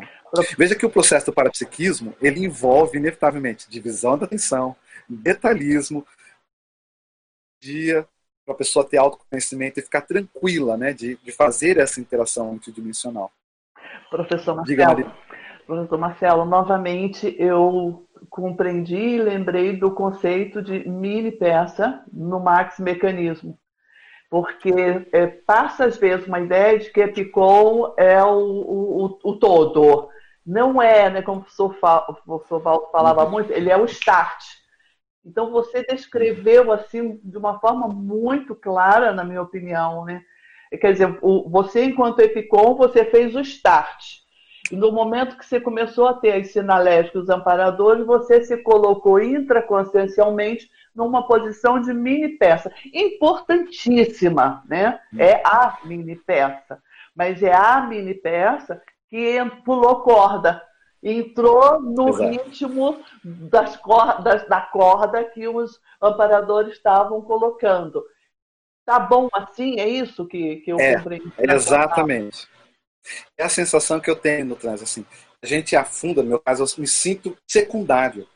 Veja que o processo do parapsiquismo ele envolve inevitavelmente divisão da atenção, detalhismo, dia para a pessoa ter autoconhecimento e ficar tranquila né, de, de fazer essa interação multidimensional. Professor Marcelo, professor Marcelo, novamente eu compreendi e lembrei do conceito de mini peça no Max Mecanismo. Porque é, passa às vezes uma ideia de que Epicom é o, o, o todo. Não é, né, como o professor, o professor Valdo falava uhum. muito, ele é o start então você descreveu assim de uma forma muito clara, na minha opinião, né? Quer dizer, você enquanto Epicom, você fez o start. E no momento que você começou a ter os sinalésicos os amparadores, você se colocou intraconsciencialmente numa posição de mini peça. Importantíssima, né? Hum. É a mini peça. Mas é a mini peça que pulou corda entrou no Exato. ritmo das cordas, da corda que os amparadores estavam colocando. Tá bom assim? É isso que, que eu é, compreendi? Exatamente. É a sensação que eu tenho no trânsito. Assim, a gente afunda, no meu caso, eu me sinto secundário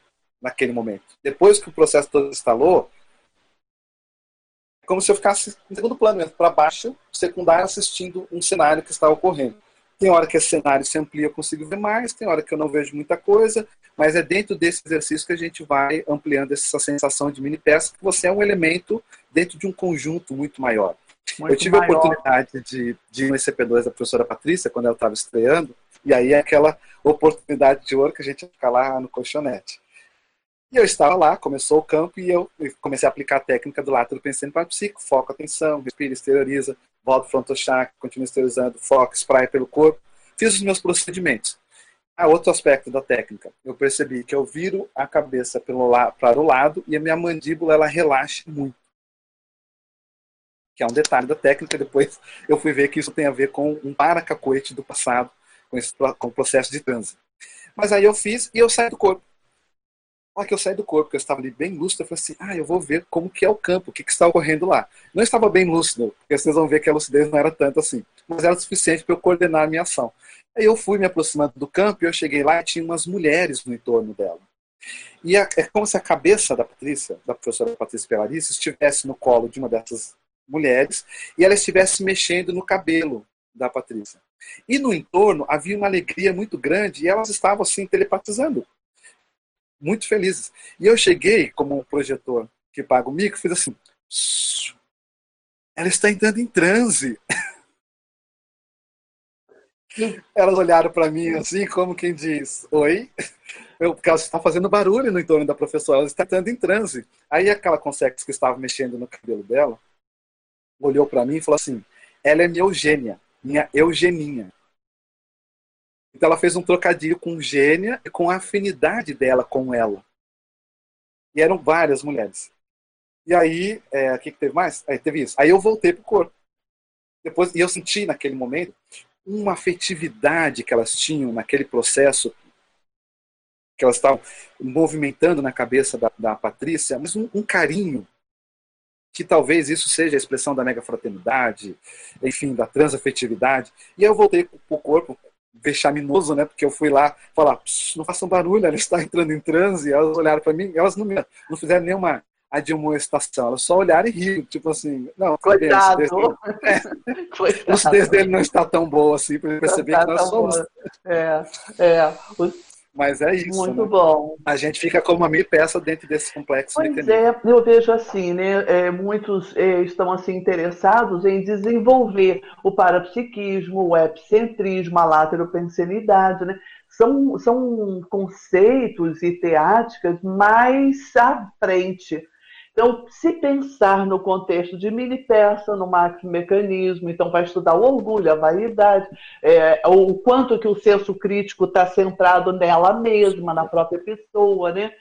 naquele momento. Depois que o processo todo instalou, é como se eu ficasse em segundo plano, para baixo, secundário, assistindo um cenário que está ocorrendo. Tem hora que esse cenário se amplia, eu consigo ver mais, tem hora que eu não vejo muita coisa, mas é dentro desse exercício que a gente vai ampliando essa sensação de mini peça, que você é um elemento dentro de um conjunto muito maior. Muito eu tive maior. a oportunidade de, de ir no ECP2 da professora Patrícia, quando ela estava estreando, e aí é aquela oportunidade de ouro que a gente fica lá no colchonete. E eu estava lá, começou o campo e eu comecei a aplicar a técnica do látero pensando para psico, foco, atenção, respira, exterioriza, volta frontochakra, continua exteriorizando, foco, spray pelo corpo. Fiz os meus procedimentos. Ah, outro aspecto da técnica. Eu percebi que eu viro a cabeça pelo la para o lado e a minha mandíbula ela relaxa muito. Que é um detalhe da técnica. Depois eu fui ver que isso tem a ver com um paracacoete do passado, com, esse, com o processo de transe. Mas aí eu fiz e eu saí do corpo hora que eu saí do corpo, que eu estava ali bem lúcido, eu falei assim, ah, eu vou ver como que é o campo, o que, que está ocorrendo lá. Não estava bem lúcido, porque vocês vão ver que a lucidez não era tanto assim, mas era suficiente para eu coordenar a minha ação. Aí eu fui me aproximando do campo e eu cheguei lá e tinha umas mulheres no entorno dela. E é como se a cabeça da Patrícia, da professora Patrícia Pelarice, estivesse no colo de uma dessas mulheres e ela estivesse mexendo no cabelo da Patrícia. E no entorno havia uma alegria muito grande e elas estavam assim telepatizando muito felizes. E eu cheguei, como um projetor que paga o mico, fiz assim. Ela está entrando em transe. [LAUGHS] Elas olharam para mim assim, como quem diz: Oi? Eu, porque ela está fazendo barulho no entorno da professora, ela está entrando em transe. Aí aquela consex que estava mexendo no cabelo dela olhou para mim e falou assim: Ela é minha Eugênia, minha Eugeninha. Então ela fez um trocadilho com Gênia e com a afinidade dela com ela. E eram várias mulheres. E aí, é, o que, que teve mais? Aí teve isso. Aí eu voltei pro corpo. Depois, e eu senti naquele momento uma afetividade que elas tinham naquele processo que elas estavam movimentando na cabeça da, da Patrícia, mas um, um, carinho que talvez isso seja a expressão da mega fraternidade, enfim, da transafetividade. E eu voltei para o corpo vexaminoso, né? Porque eu fui lá falar, não façam barulho, ela está entrando em transe. Elas olharam para mim, elas não, me, não fizeram nenhuma admoestação, elas só olharam e riram, tipo assim, não, coitado. [LAUGHS] É, o dele não está tão boa assim para perceber que nós somos. Boa. É, é. Mas é isso. Muito né? bom. A gente fica como uma meia peça dentro desse complexo pois é, eu vejo assim, né? É, muitos é, estão assim interessados em desenvolver o parapsiquismo, o epicentrismo, a lateropensenidade, né? São, são conceitos e teáticas mais à frente então, se pensar no contexto de mini peça, no macromecanismo, então vai estudar o orgulho, a vaidade, é, o quanto que o senso crítico está centrado nela mesma, na própria pessoa, né?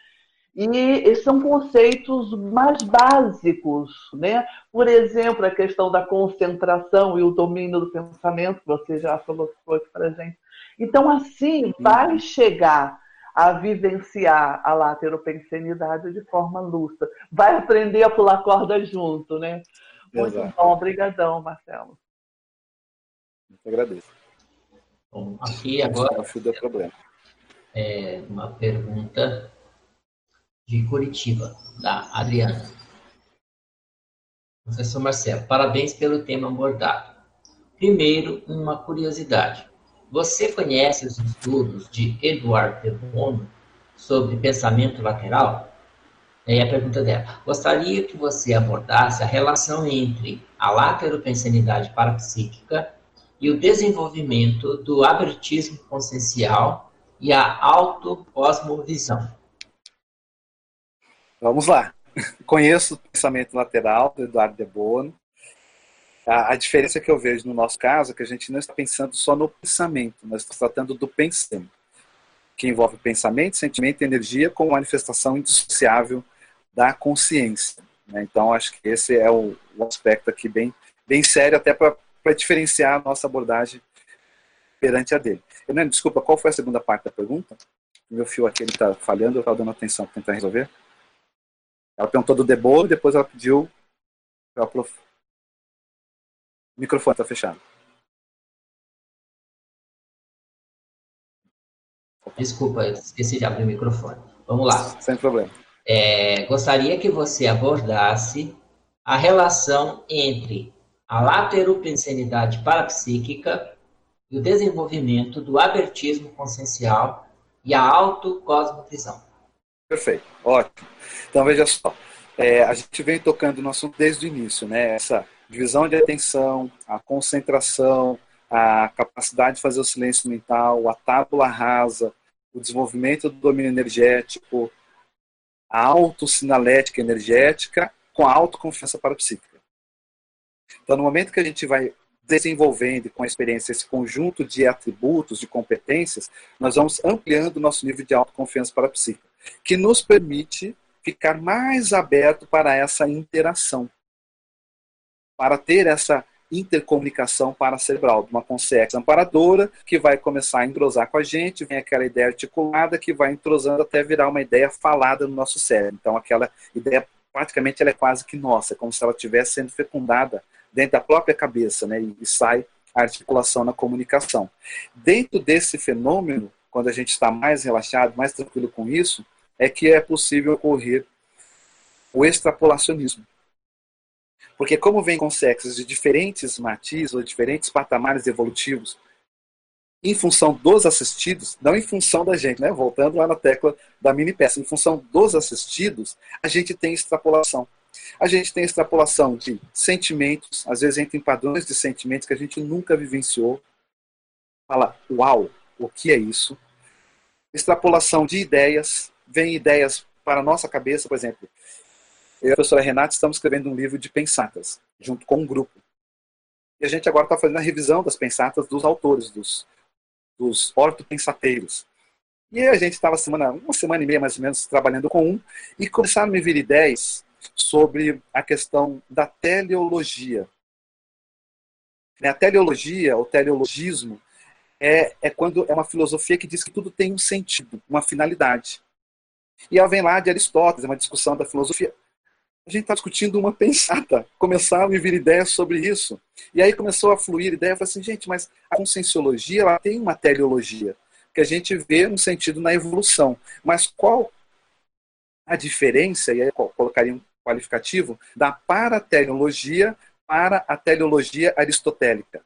E são conceitos mais básicos, né? Por exemplo, a questão da concentração e o domínio do pensamento, que você já falou aqui para a gente. Então, assim, vai chegar a vivenciar a lateropensenidade de forma lúcida. Vai aprender a pular corda junto, né? Muito Exato. bom, obrigadão, Marcelo. Muito agradeço. Bom, aqui agora não problema. É uma pergunta de Curitiba, da Adriana. Professor Marcelo, parabéns pelo tema abordado. Primeiro, uma curiosidade. Você conhece os estudos de Edward de Bono sobre pensamento lateral? E a pergunta dela. Gostaria que você abordasse a relação entre a lateropensanidade parapsíquica e o desenvolvimento do abertismo consciencial e a autocosmovisão. Vamos lá. [LAUGHS] Conheço o pensamento lateral do Eduardo de Bono. A, a, diferença que eu vejo no nosso caso é que a gente não está pensando só no pensamento, nós estamos tratando do pensamento, que envolve pensamento, sentimento e energia como manifestação indissociável da consciência. Né? Então, acho que esse é o, o aspecto aqui bem, bem sério, até para diferenciar a nossa abordagem perante a dele. Hernani, desculpa, qual foi a segunda parte da pergunta? Meu fio aqui está falhando, eu estava dando atenção para tentar resolver. Ela perguntou do Debolo, depois ela pediu para o microfone está fechado. Desculpa, esqueci de abrir o microfone. Vamos lá. Sem problema. É, gostaria que você abordasse a relação entre a lateropensenidade parapsíquica e o desenvolvimento do abertismo consciencial e a autocosmovisão. Perfeito, ótimo. Então veja só, é, a gente vem tocando no assunto desde o início, né? Essa divisão de atenção, a concentração, a capacidade de fazer o silêncio mental, a tábula rasa, o desenvolvimento do domínio energético, a autossinalética energética com a autoconfiança parapsíquica. Então, no momento que a gente vai desenvolvendo com a experiência esse conjunto de atributos, de competências, nós vamos ampliando o nosso nível de autoconfiança parapsíquica, que nos permite ficar mais aberto para essa interação, para ter essa intercomunicação paracerebral, uma consciência amparadora que vai começar a entrosar com a gente, vem aquela ideia articulada que vai entrosando até virar uma ideia falada no nosso cérebro. Então aquela ideia praticamente ela é quase que nossa, como se ela estivesse sendo fecundada dentro da própria cabeça, né? E, sai a articulação na comunicação. Dentro desse fenômeno, quando a gente está mais relaxado, mais tranquilo com isso, é que é possível ocorrer o extrapolacionismo. Porque como vem com sexos de diferentes matizes ou diferentes patamares evolutivos, em função dos assistidos, não em função da gente, né? Voltando lá na tecla da mini peça, em função dos assistidos, a gente tem extrapolação. A gente tem extrapolação de sentimentos, às vezes entra em padrões de sentimentos que a gente nunca vivenciou. Fala, uau, o que é isso? Extrapolação de ideias, vem ideias para a nossa cabeça, por exemplo. Eu e a professora Renata estamos escrevendo um livro de pensatas, junto com um grupo. E a gente agora está fazendo a revisão das pensatas dos autores, dos, dos ortopensateiros. E a gente estava semana, uma semana e meia mais ou menos trabalhando com um e começaram a me vir ideias sobre a questão da teleologia. A teleologia, ou teleologismo, é, é quando é uma filosofia que diz que tudo tem um sentido, uma finalidade. E ela vem lá de Aristóteles, é uma discussão da filosofia a gente está discutindo uma pensata. Começaram a me vir ideias sobre isso. E aí começou a fluir ideia. Eu falei assim, gente, mas a conscienciologia ela tem uma teleologia, que a gente vê um sentido na evolução. Mas qual a diferença, e aí eu colocaria um qualificativo, da parateleologia para a teleologia aristotélica?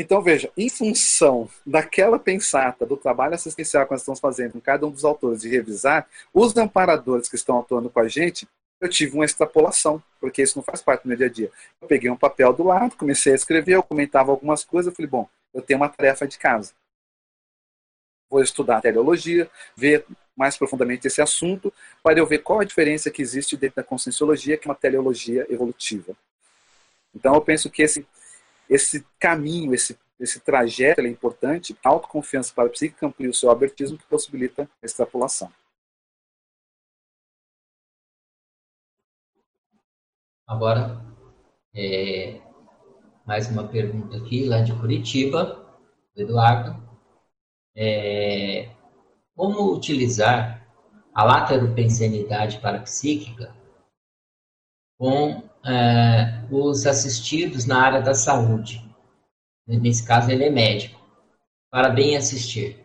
Então, veja, em função daquela pensata, do trabalho assistencial que nós estamos fazendo com cada um dos autores de revisar, os amparadores que estão atuando com a gente, eu tive uma extrapolação, porque isso não faz parte do meu dia a dia. Eu peguei um papel do lado, comecei a escrever, eu comentava algumas coisas, eu falei, bom, eu tenho uma tarefa de casa. Vou estudar a teleologia, ver mais profundamente esse assunto, para eu ver qual a diferença que existe dentro da conscienciologia, que é uma teleologia evolutiva. Então, eu penso que esse esse caminho, esse, esse trajeto é importante. A autoconfiança para a psíquica amplia o seu abertismo, que possibilita a extrapolação. Agora, é, mais uma pergunta aqui, lá de Curitiba, do Eduardo. É, como utilizar a lateropensenidade parapsíquica com é, os assistidos na área da saúde. Nesse caso, ele é médico. Para bem assistir.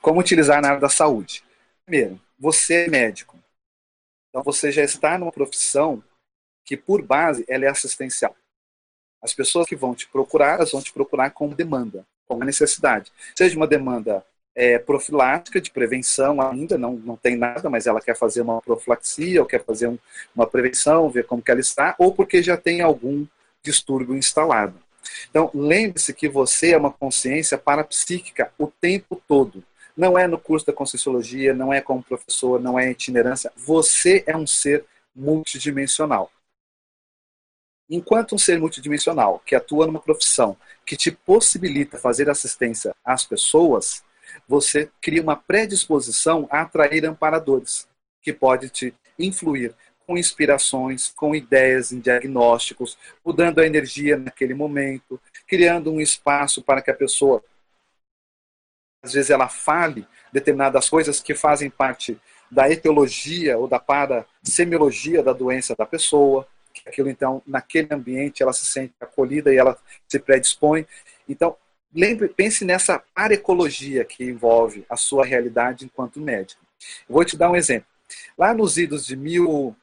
Como utilizar na área da saúde? Primeiro, você é médico. Então você já está numa profissão que, por base, ela é assistencial. As pessoas que vão te procurar, elas vão te procurar com demanda, com uma necessidade. Seja uma demanda é, profilática de prevenção ainda, não, não tem nada, mas ela quer fazer uma profilaxia, ou quer fazer um, uma prevenção, ver como que ela está, ou porque já tem algum distúrbio instalado. Então, lembre-se que você é uma consciência parapsíquica o tempo todo. Não é no curso da Conscienciologia, não é como professor, não é itinerância. Você é um ser multidimensional. Enquanto um ser multidimensional que atua numa profissão que te possibilita fazer assistência às pessoas, você cria uma predisposição a atrair amparadores, que pode te influir com inspirações, com ideias em diagnósticos, mudando a energia naquele momento, criando um espaço para que a pessoa, às vezes, ela fale determinadas coisas que fazem parte da etiologia ou da parasemiologia da doença da pessoa, aquilo então, naquele ambiente, ela se sente acolhida e ela se predispõe. Então, Lembre, pense nessa arecologia que envolve a sua realidade enquanto médico. Eu vou te dar um exemplo. Lá nos idos de mil,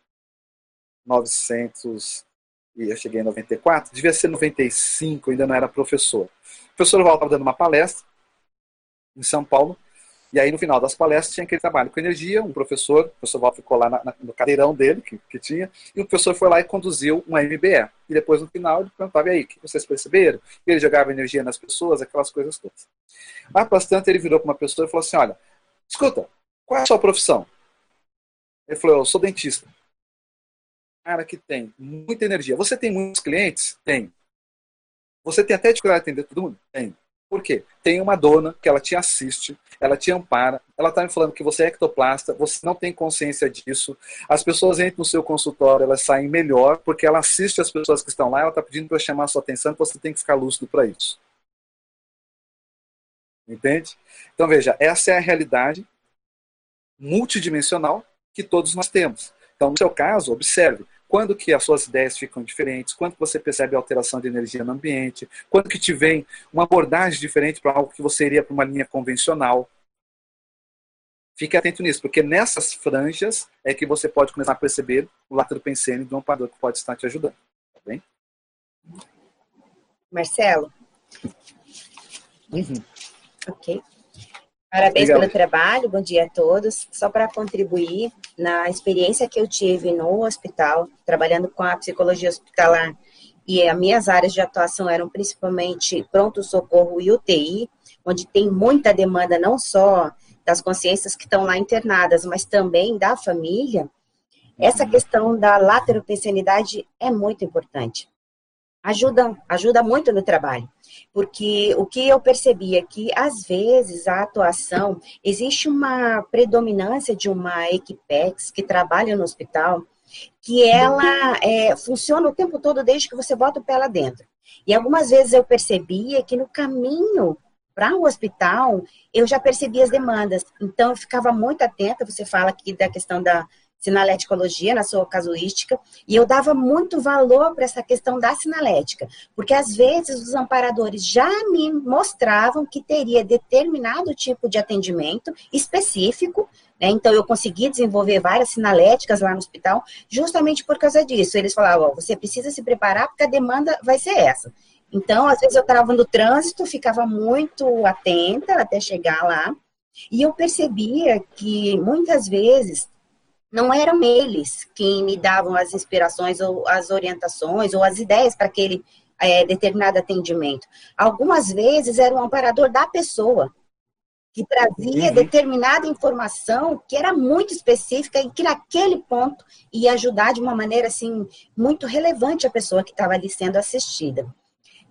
1900 e eu cheguei em 94, devia ser 95, ainda não era professor. O professor Val estava dando uma palestra em São Paulo, e aí no final das palestras tinha aquele trabalho com energia, um professor, o professor Val ficou lá na, na, no cadeirão dele, que, que, tinha, e o professor foi lá e conduziu um MBE. E depois no final ele perguntava, e aí, o que vocês perceberam? E ele jogava energia nas pessoas, aquelas coisas todas. Mas bastante ele virou para uma pessoa e falou assim, olha, escuta, qual é a sua profissão? Ele falou, eu sou dentista cara que tem muita energia. Você tem muitos clientes? Tem. Você tem até dificuldade de atender todo mundo? Tem. Por quê? Tem uma dona que ela te assiste, ela te ampara, ela está me falando que você é ectoplasta, você não tem consciência disso. As pessoas entram no seu consultório, elas saem melhor, porque ela assiste as pessoas que estão lá, ela está pedindo para chamar a sua atenção, você tem que ficar lúcido para isso. Entende? Então veja, essa é a realidade multidimensional que todos nós temos. Então, no seu caso, observe, quando que as suas ideias ficam diferentes, quando que você percebe a alteração de energia no ambiente, quando que te vem uma abordagem diferente para algo que você iria para uma linha convencional. Fique atento nisso, porque nessas franjas é que você pode começar a perceber o lado do pensene de um padrão que pode estar te ajudando. Tá bem? Marcelo? Uhum. Ok. Parabéns Legal. pelo trabalho, bom dia a todos. Só para contribuir, na experiência que eu tive no hospital, trabalhando com a psicologia hospitalar, e as minhas áreas de atuação eram principalmente pronto-socorro e UTI, onde tem muita demanda não só das consciências que estão lá internadas, mas também da família, essa uhum. questão da lateropensenidade é muito importante. Ajuda, ajuda muito no trabalho porque o que eu percebi é que, às vezes, a atuação, existe uma predominância de uma equipex que trabalha no hospital, que ela é, funciona o tempo todo desde que você bota o pé lá dentro. E algumas vezes eu percebia que no caminho para o hospital, eu já percebia as demandas. Então, eu ficava muito atenta, você fala aqui da questão da sinaléticologia na sua casuística, e eu dava muito valor para essa questão da sinalética, porque às vezes os amparadores já me mostravam que teria determinado tipo de atendimento específico, né? então eu consegui desenvolver várias sinaléticas lá no hospital, justamente por causa disso. Eles falavam, você precisa se preparar porque a demanda vai ser essa. Então, às vezes eu estava no trânsito, ficava muito atenta até chegar lá, e eu percebia que muitas vezes não eram eles quem me davam as inspirações ou as orientações ou as ideias para aquele é, determinado atendimento. Algumas vezes era um amparador da pessoa que trazia uhum. determinada informação que era muito específica e que naquele ponto ia ajudar de uma maneira assim muito relevante a pessoa que estava ali sendo assistida.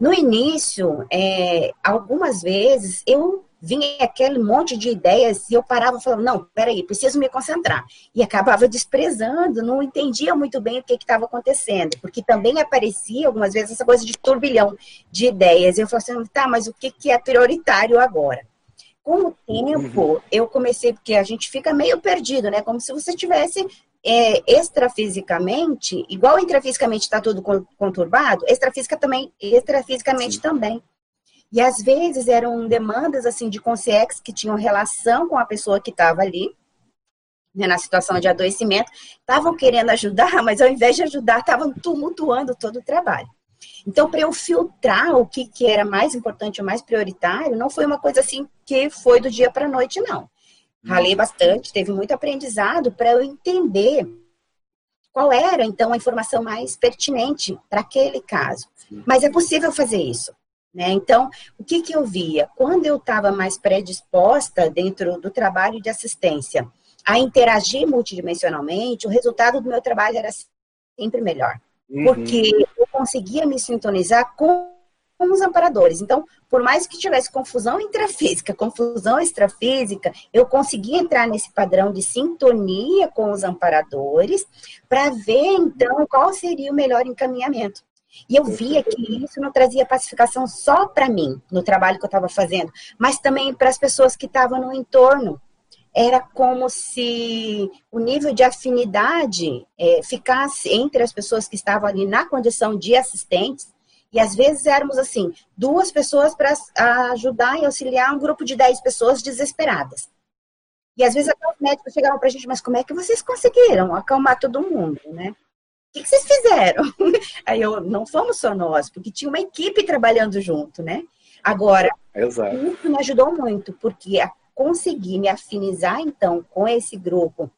No início, é, algumas vezes eu vinha aquele monte de ideias e eu parava falando, não, peraí, preciso me concentrar. E acabava desprezando, não entendia muito bem o que estava acontecendo, porque também aparecia algumas vezes essa coisa de turbilhão de ideias. E eu falava assim, tá, mas o que, que é prioritário agora? Com o tempo, uhum. eu comecei, porque a gente fica meio perdido, né? Como se você tivesse é, extrafisicamente, igual intrafisicamente está tudo conturbado, extrafísica também, extrafisicamente Sim. também. E às vezes eram demandas assim de consciência que tinham relação com a pessoa que estava ali, né, na situação de adoecimento, estavam querendo ajudar, [LAUGHS] mas ao invés de ajudar, estavam tumultuando todo o trabalho. Então, para eu filtrar o que, que era mais importante ou mais prioritário, não foi uma coisa assim que foi do dia para a noite, não. Ralei bastante, teve muito aprendizado para eu entender qual era, então, a informação mais pertinente para aquele caso. Mas é possível fazer isso. Né? Então, o que, que eu via? Quando eu estava mais predisposta dentro do trabalho de assistência a interagir multidimensionalmente, o resultado do meu trabalho era sempre melhor. Uhum. Porque eu conseguia me sintonizar com, com os amparadores. Então, por mais que tivesse confusão intrafísica, confusão extrafísica, eu conseguia entrar nesse padrão de sintonia com os amparadores para ver, então, qual seria o melhor encaminhamento. E eu via que isso não trazia pacificação só para mim, no trabalho que eu estava fazendo, mas também para as pessoas que estavam no entorno. Era como se o nível de afinidade é, ficasse entre as pessoas que estavam ali na condição de assistentes, e às vezes éramos assim, duas pessoas para ajudar e auxiliar um grupo de dez pessoas desesperadas. E às vezes até os médicos chegavam para a gente, mas como é que vocês conseguiram acalmar todo mundo, né? Que, que vocês fizeram? [LAUGHS] Aí eu, não fomos só nós, porque tinha uma equipe trabalhando junto, né? Agora, Exato. isso me ajudou muito, porque a conseguir me afinizar, então, com esse grupo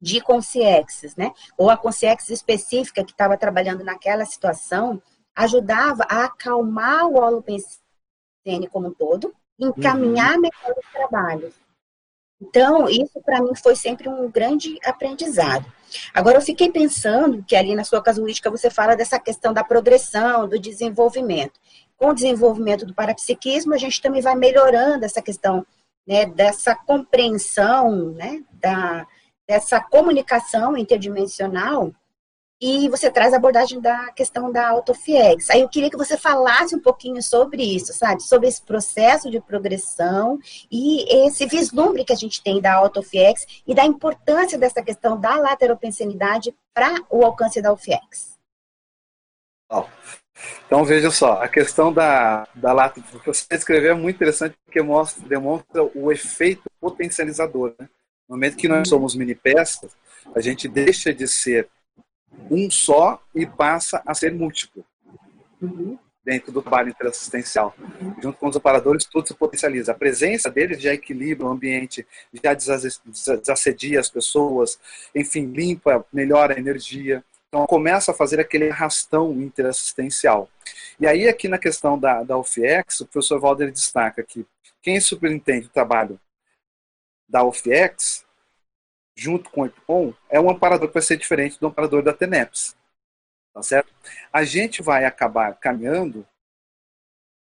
de consciexes, né? Ou a consciex específica que estava trabalhando naquela situação, ajudava a acalmar o holopensene como um todo, encaminhar uhum. melhor os trabalhos. Então, isso para mim foi sempre um grande aprendizado. Agora, eu fiquei pensando que ali na sua casuística você fala dessa questão da progressão, do desenvolvimento. Com o desenvolvimento do parapsiquismo, a gente também vai melhorando essa questão né, dessa compreensão, né, da, dessa comunicação interdimensional e você traz a abordagem da questão da autofiex. Aí eu queria que você falasse um pouquinho sobre isso, sabe? Sobre esse processo de progressão e esse vislumbre que a gente tem da autofiex e da importância dessa questão da lateropensenidade para o alcance da UFIEX. Então veja só, a questão da, da lata que você escreveu é muito interessante porque mostra, demonstra o efeito potencializador. Né? No momento que nós somos mini peças, a gente deixa de ser um só e passa a ser múltiplo. Uhum. Dentro do trabalho interassistencial. Uhum. Junto com os operadores, tudo se potencializa. A presença deles já equilibra o ambiente, já desassedia as pessoas, enfim, limpa, melhora a energia. Então, começa a fazer aquele arrastão interassistencial. E aí, aqui na questão da, da UFIEX, o professor Walder destaca que quem superintende o trabalho da UFIEX junto com o IPCOM, é um amparador que vai ser diferente do amparador da TENEPS. Tá certo? A gente vai acabar caminhando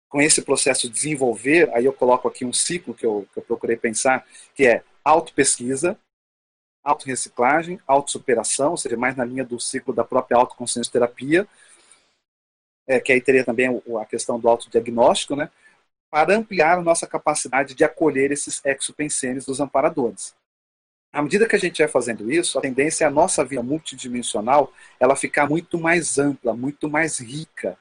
com esse processo de desenvolver, aí eu coloco aqui um ciclo que eu, que eu procurei pensar, que é autopesquisa, autorreciclagem, autossuperação, ou seja, mais na linha do ciclo da própria autoconsciência terapia, é, que aí teria também a questão do autodiagnóstico, né, para ampliar a nossa capacidade de acolher esses exopensênios dos amparadores à medida que a gente vai fazendo isso, a tendência é a nossa vida multidimensional ela ficar muito mais ampla, muito mais rica.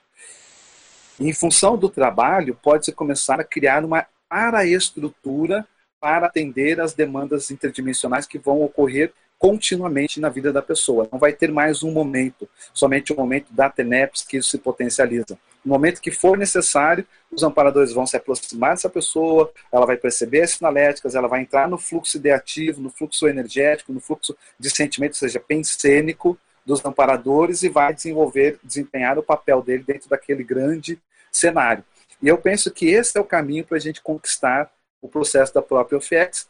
E, em função do trabalho, pode-se começar a criar uma paraestrutura para atender às demandas interdimensionais que vão ocorrer continuamente na vida da pessoa. Não vai ter mais um momento, somente o momento da TENEPS que isso se potencializa. No momento que for necessário, os amparadores vão se aproximar dessa pessoa, ela vai perceber as sinaléticas, ela vai entrar no fluxo ideativo, no fluxo energético, no fluxo de sentimento, ou seja, pensênico dos amparadores e vai desenvolver, desempenhar o papel dele dentro daquele grande cenário. E eu penso que esse é o caminho para a gente conquistar o processo da própria OFEX,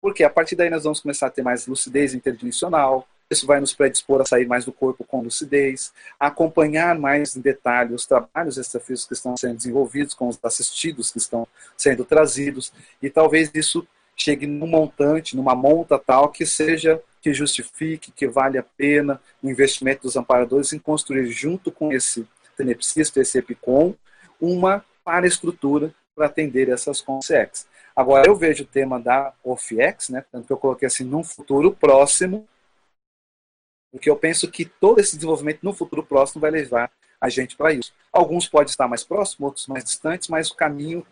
porque a partir daí nós vamos começar a ter mais lucidez interdimensional, isso vai nos predispor a sair mais do corpo com lucidez, a acompanhar mais em detalhe os trabalhos extrafísicos que estão sendo desenvolvidos, com os assistidos que estão sendo trazidos, e talvez isso chegue num montante, numa monta tal que seja que justifique, que vale a pena o investimento dos amparadores em construir junto com esse tenepsista, esse EPICOM, uma paraestrutura para atender essas consciências. Agora, eu vejo o tema da OFIEX, né, tanto que eu coloquei assim, num futuro próximo, porque eu penso que todo esse desenvolvimento no futuro próximo vai levar a gente para isso. Alguns podem estar mais próximos, outros mais distantes, mas o caminho,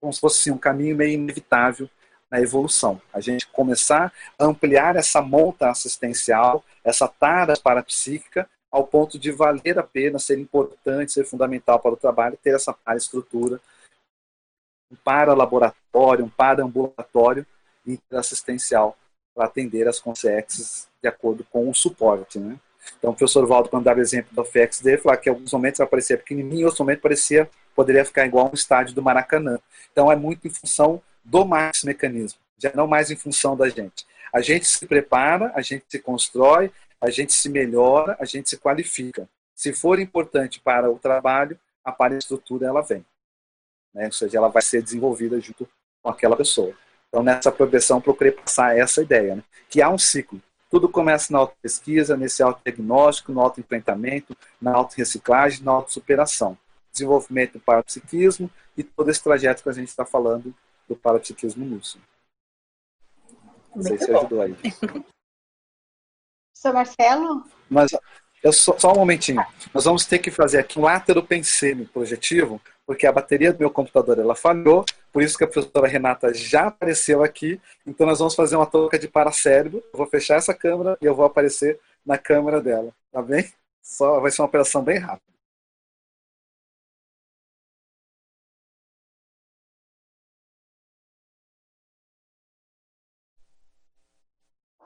como se fosse assim, um caminho meio inevitável na evolução. A gente começar a ampliar essa monta assistencial, essa tara parapsíquica, ao ponto de valer a pena, ser importante, ser fundamental para o trabalho, ter essa para estrutura um para-laboratório, um para-ambulatório interassistencial para atender as consciências de acordo com o suporte. Né? Então, o professor Valdo, quando dava exemplo do FX dele, falava que em alguns momentos vai parecer pequenininho, em outros momentos parecia, poderia ficar igual um estádio do Maracanã. Então, é muito em função do mais mecanismo, já não mais em função da gente. A gente se prepara, a gente se constrói, a gente se melhora, a gente se qualifica. Se for importante para o trabalho, a estrutura ela vem né? ou seja, ela vai ser desenvolvida junto com aquela pessoa. Então, nessa progressão, procurei passar essa ideia, né? que há um ciclo. Tudo começa na auto-pesquisa, nesse auto-diagnóstico, no auto-enfrentamento, na auto-reciclagem, na auto-superação. Desenvolvimento do parapsiquismo e todo esse trajeto que a gente está falando do parapsiquismo lúcido. Não sei se ajudou aí. Sou Marcelo? Mas eu só, só, um momentinho. Nós vamos ter que fazer aqui um látero pensêmio projetivo porque a bateria do meu computador ela falhou, por isso que a professora Renata já apareceu aqui. Então nós vamos fazer uma troca de paracérebro. Eu vou fechar essa câmera e eu vou aparecer na câmera dela. Tá bem? Só vai ser uma operação bem rápida.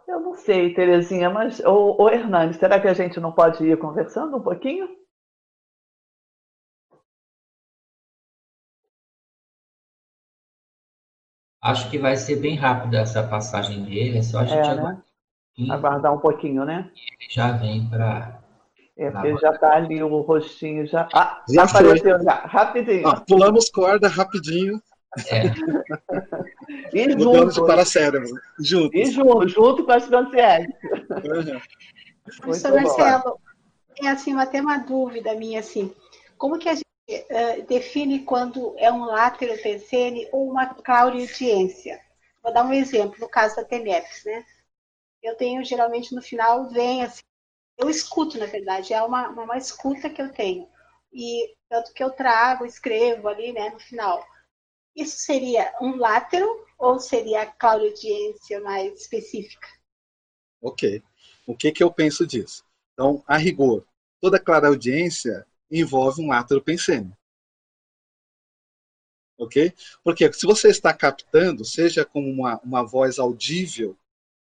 Eu não sei, Terezinha, mas. Ô, ô será que a gente não pode ir conversando um pouquinho? Acho que vai ser bem rápido essa passagem dele, é só a gente é, né? aguardar um pouquinho, né? Ele já vem para. É, porque já está ali o rostinho já. Ah, já apareceu já, rapidinho. Ah, pulamos corda rapidinho. É. e [LAUGHS] Mudamos junto, para cérebro. Juntos. E junto, junto com as consciências. Uhum. Professor Marcelo, é assim, até uma dúvida minha assim. Como que a gente uh, define quando é um látero pensene ou uma claudiência? Vou dar um exemplo, no caso da TENEPS, né? Eu tenho, geralmente, no final, vem assim, eu escuto, na verdade, é uma, uma escuta que eu tenho. E tanto que eu trago, escrevo ali, né, no final. Isso seria um látero ou seria a claudiência mais específica? Ok. O que, que eu penso disso? Então, a rigor, toda clareaudiência envolve um látero pensênio. Ok? Porque se você está captando, seja com uma, uma voz audível,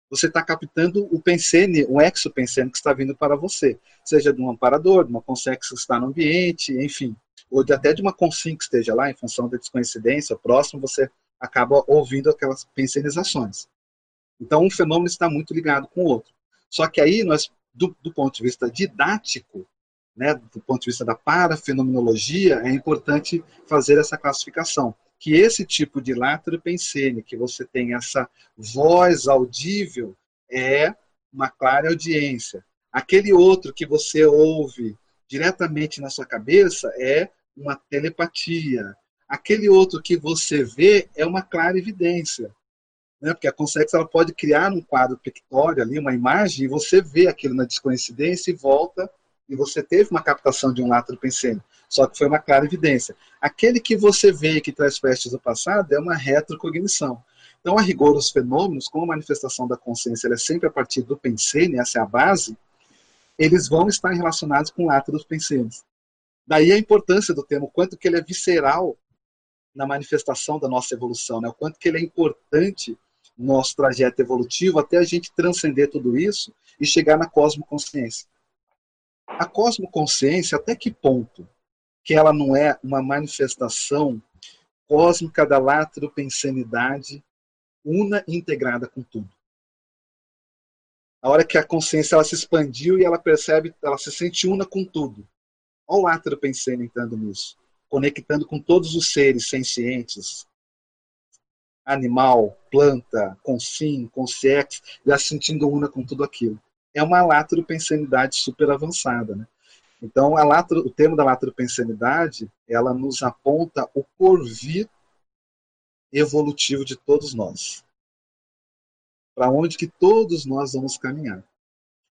você está captando o pensene, o exopensene que está vindo para você, seja de um amparador, de uma consex que está no ambiente, enfim ou de, até de uma consim que esteja lá, em função da descoincidência, próximo, você acaba ouvindo aquelas pensenizações. Então, um fenômeno está muito ligado com o outro. Só que aí, nós, do, do ponto de vista didático, né, do ponto de vista da parafenomenologia, é importante fazer essa classificação. Que esse tipo de látero pensene, que você tem essa voz audível, é uma clara audiência. Aquele outro que você ouve diretamente na sua cabeça é uma telepatia. Aquele outro que você vê é uma clara evidência. Né? Porque a Consex ela pode criar um quadro pictório ali, uma imagem, e você vê aquilo na descoincidência e volta, e você teve uma captação de um látero pensênio. Só que foi uma clara evidência. Aquele que você vê que traz festas do passado é uma retrocognição. Então, a rigor, os fenômenos, como a manifestação da consciência é sempre a partir do pensênio, essa é a base, eles vão estar relacionados com láteros pensênios. Daí a importância do termo, o quanto que ele é visceral na manifestação da nossa evolução, né? o quanto que ele é importante no nosso trajeto evolutivo até a gente transcender tudo isso e chegar na cosmoconsciência. A cosmoconsciência, até que ponto que ela não é uma manifestação cósmica da latropensanidade una e integrada com tudo? A hora que a consciência ela se expandiu e ela percebe, ela se sente una com tudo. Olha o Átero pensando entrando nisso, conectando com todos os seres sencientes, animal, planta, consim, consciex, já se sentindo una com tudo aquilo. É uma latropensanidade super avançada, né? Então, a latro, o termo da latropensanidade, ela nos aponta o porvir evolutivo de todos nós. Para onde que todos nós vamos caminhar.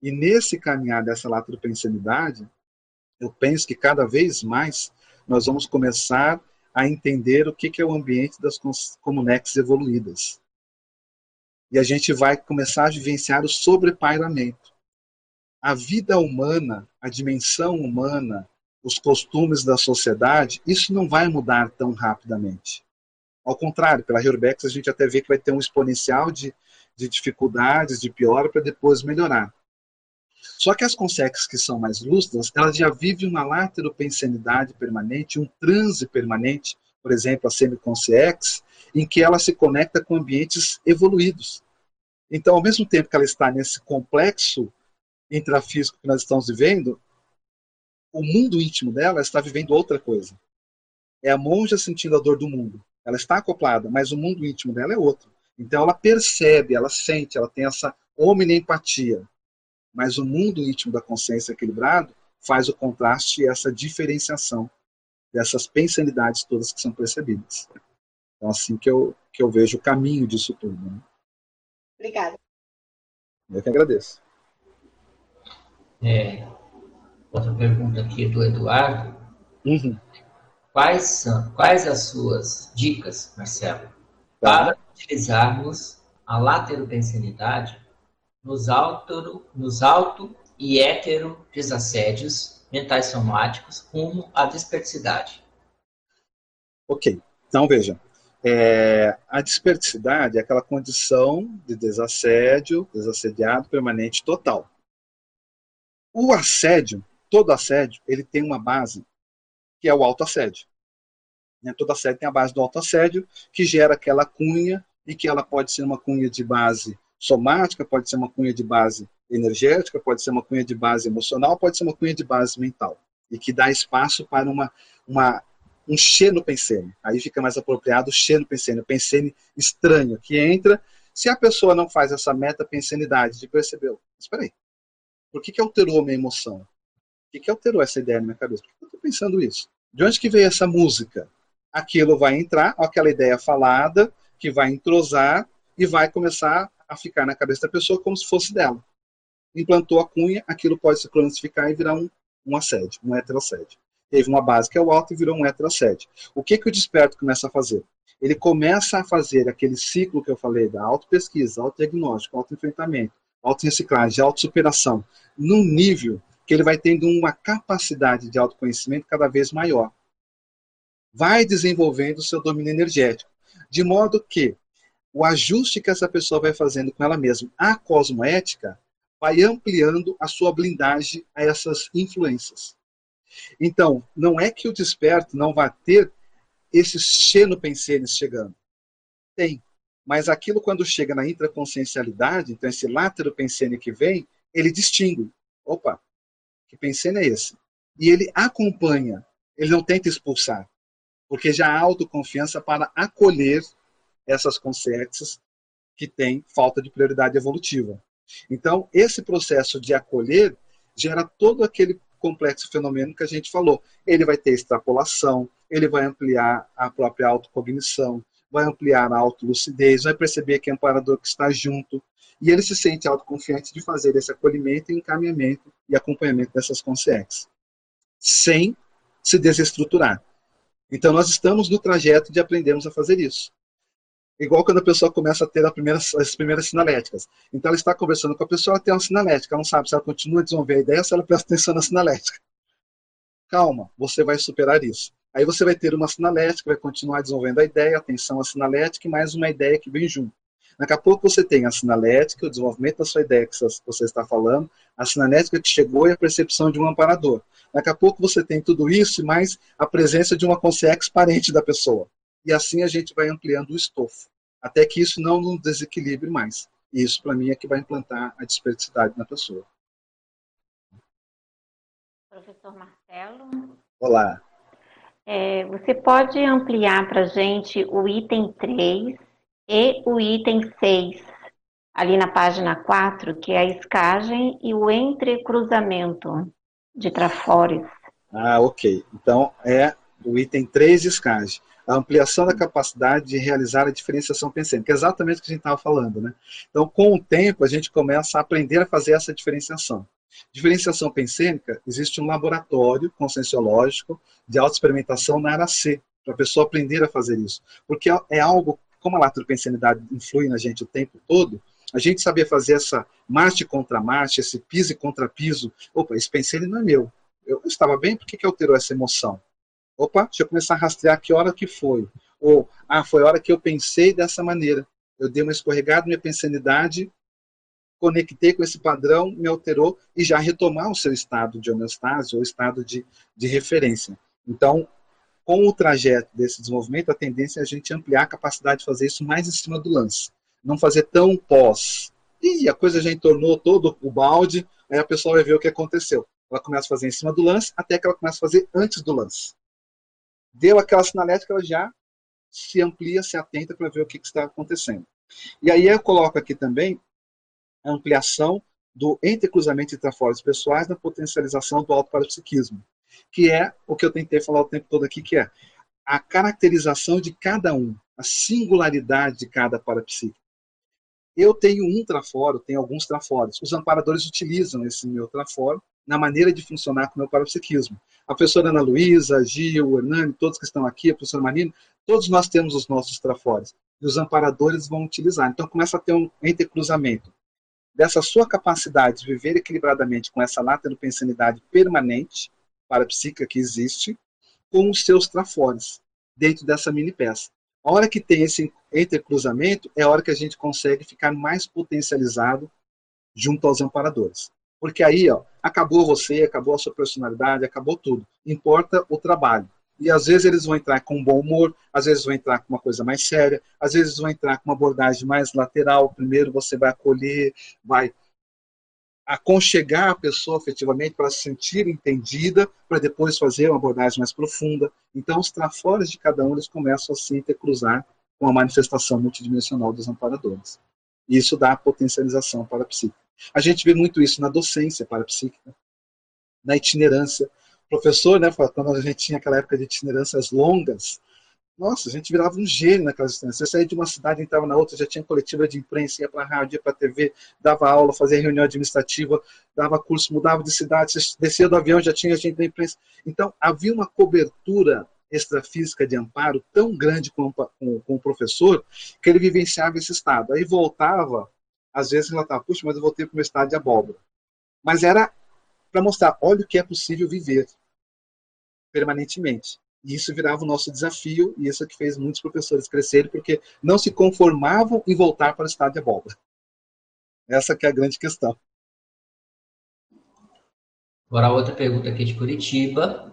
E nesse caminhar dessa latropensanidade, eu penso que cada vez mais nós vamos começar a entender o que é o ambiente das comunex evoluídas. E a gente vai começar a vivenciar o sobrepairamento. A vida humana, a dimensão humana, os costumes da sociedade, isso não vai mudar tão rapidamente. Ao contrário, pela Herbex a gente até vê que vai ter um exponencial de, de dificuldades, de piora, para depois melhorar. Só que as consex que são mais lúcidas, elas já vivem uma lateropensanidade permanente, um transe permanente, por exemplo, a semiconsciex, em que ela se conecta com ambientes evoluídos. Então, ao mesmo tempo que ela está nesse complexo intrafísico que nós estamos vivendo, o mundo íntimo dela está vivendo outra coisa. É a monja sentindo a dor do mundo. Ela está acoplada, mas o mundo íntimo dela é outro. Então ela percebe, ela sente, ela tem essa empatia mas o mundo íntimo da consciência equilibrado faz o contraste e essa diferenciação dessas pensanidades todas que são percebidas. Então, assim que eu, que eu vejo o caminho disso tudo. Né? Obrigada. Eu que agradeço. É, outra pergunta aqui do Eduardo. Uhum. Quais são quais as suas dicas, Marcelo, tá. para utilizarmos a lateropensanidade nos, auto, nos auto e hétero desassédios mentais somáticos rumo à desperticidade. Ok, então veja, é, a desperticidade é aquela condição de desassédio, desassediado permanente total. O assédio, todo assédio, ele tem uma base que é o autoassédio. Né? Todo assédio tem a base do autoassédio, que gera aquela cunha, e que ela pode ser uma cunha de base somática, pode ser uma cunha de base energética, pode ser uma cunha de base emocional, pode ser uma cunha de base mental. E que dá espaço para uma, uma, um xenopensene. Aí fica mais apropriado o xenopensene, o pensene estranho, que entra. Se a pessoa não faz essa meta-pensenidade de perceber, espera aí, por que, que alterou minha emoção? O que, que alterou essa ideia na minha cabeça? Por que eu estou pensando isso? De onde que veio essa música? Aquilo vai entrar, aquela ideia falada, que vai entrosar e vai começar a ficar na cabeça da pessoa como se fosse dela. Implantou a cunha, aquilo pode se cronificar e virar um, um assédio, um heterossédio. Teve uma base que é o alto e virou um heterossédio. O que, que o desperto começa a fazer? Ele começa a fazer aquele ciclo que eu falei da auto-pesquisa, auto-diagnóstico, auto-enfrentamento, auto-reciclagem, auto-superação, num nível que ele vai tendo uma capacidade de autoconhecimento cada vez maior. Vai desenvolvendo o seu domínio energético, de modo que o ajuste que essa pessoa vai fazendo com ela mesma, a cosmoética, vai ampliando a sua blindagem a essas influências. Então, não é que o desperto não vai ter esses xenopensenes chegando. Tem. Mas aquilo, quando chega na intraconsciencialidade, então esse látero pensene que vem, ele distingue. Opa, que pensene é esse? E ele acompanha, ele não tenta expulsar, porque já há autoconfiança para acolher essas consciências que têm falta de prioridade evolutiva. Então, esse processo de acolher gera todo aquele complexo fenômeno que a gente falou. Ele vai ter extrapolação, ele vai ampliar a própria autocognição, vai ampliar a autolucidez, vai perceber que é um parador que está junto, e ele se sente autoconfiante de fazer esse acolhimento, encaminhamento e acompanhamento dessas consciências, sem se desestruturar. Então, nós estamos no trajeto de aprendermos a fazer isso. Igual quando a pessoa começa a ter primeira, as primeiras sinaléticas. Então ela está conversando com a pessoa, ela tem uma sinalética, ela não sabe se ela continua a desenvolver a ideia ou se ela presta atenção na sinalética. Calma, você vai superar isso. Aí você vai ter uma sinalética, vai continuar desenvolvendo a ideia, atenção à sinalética e mais uma ideia que vem junto. Daqui a pouco você tem a sinalética, o desenvolvimento da sua ideia que você está falando, a sinalética que chegou e a percepção de um amparador. Daqui a pouco você tem tudo isso e mais a presença de uma consciência parente da pessoa e assim a gente vai ampliando o estofo, até que isso não nos desequilibre mais. E isso, para mim, é que vai implantar a desperticidade na pessoa. Professor Marcelo. Olá. É, você pode ampliar para a gente o item 3 e o item 6, ali na página 4, que é a escagem e o entrecruzamento de trafores. Ah, ok. Então, é o item 3 escagem a ampliação da capacidade de realizar a diferenciação pensênica, é exatamente o que a gente estava falando. Né? Então, com o tempo, a gente começa a aprender a fazer essa diferenciação. Diferenciação pensênica, existe um laboratório conscienciológico de autoexperimentação na área C, para a pessoa aprender a fazer isso. Porque é algo, como a latropensenidade influi na gente o tempo todo, a gente saber fazer essa marcha contra marcha, esse piso contra piso. Opa, esse pensene não é meu. Eu estava bem, por que, que alterou essa emoção? Opa, deixa eu começar a rastrear que hora que foi. Ou, ah, foi a hora que eu pensei dessa maneira. Eu dei uma escorregada, minha pensanidade, conectei com esse padrão, me alterou e já retomar o seu estado de homeostase ou estado de, de referência. Então, com o trajeto desse desenvolvimento, a tendência é a gente ampliar a capacidade de fazer isso mais em cima do lance. Não fazer tão pós. E a coisa já entornou todo o balde, aí a pessoa vai ver o que aconteceu. Ela começa a fazer em cima do lance, até que ela começa a fazer antes do lance deu aquela sinalética, ela já se amplia, se atenta para ver o que, que, está acontecendo. E aí eu coloco aqui também a ampliação do entrecruzamento intrafórios pessoais na potencialização do autoparapsiquismo, que é o que eu tentei falar o tempo todo aqui, que é a caracterização de cada um, a singularidade de cada parapsíquico. Eu tenho um traforo, tenho alguns trafórios. Os amparadores utilizam esse meu traforo na maneira de funcionar com o meu parapsiquismo. A professora Ana Luísa, a Gil, o Hernani, todos que estão aqui, a professora Marina, todos nós temos os nossos trafores. E os amparadores vão utilizar. Então começa a ter um entrecruzamento. dessa sua capacidade de viver equilibradamente com essa lateropensanidade permanente, parapsíquica que existe, com os seus trafores, dentro dessa mini peça. A hora que tem esse intercruzamento é a hora que a gente consegue ficar mais potencializado junto aos amparadores. Porque aí, ó, acabou você, acabou a sua personalidade, acabou tudo. Importa o trabalho. E às vezes eles vão entrar com bom humor, às vezes vão entrar com uma coisa mais séria, às vezes vão entrar com uma abordagem mais lateral. Primeiro você vai acolher, vai aconchegar a pessoa efetivamente para se sentir entendida, para depois fazer uma abordagem mais profunda. Então, os trafores de cada um eles começam a se intercruzar com a manifestação multidimensional dos amparadores. E isso dá potencialização para a psíquica. A gente vê muito isso na docência parapsíquica, na itinerância. O professor, né, quando a gente tinha aquela época de itinerâncias longas, nossa, a gente virava um gênio naquela distância. Você saía de uma cidade, entrava na outra, já tinha coletiva de imprensa, ia para a rádio, ia para a TV, dava aula, fazia reunião administrativa, dava curso, mudava de cidade, descia do avião, já tinha gente da imprensa. Então, havia uma cobertura extrafísica de amparo tão grande com, com, com o professor que ele vivenciava esse estado. Aí voltava, às vezes relatava, puxa, mas eu voltei para o meu estado de abóbora. Mas era para mostrar, olha o que é possível viver permanentemente. E isso virava o nosso desafio, e isso é que fez muitos professores crescerem, porque não se conformavam em voltar para o estado de abóbora. Essa que é a grande questão. Agora, outra pergunta aqui de Curitiba.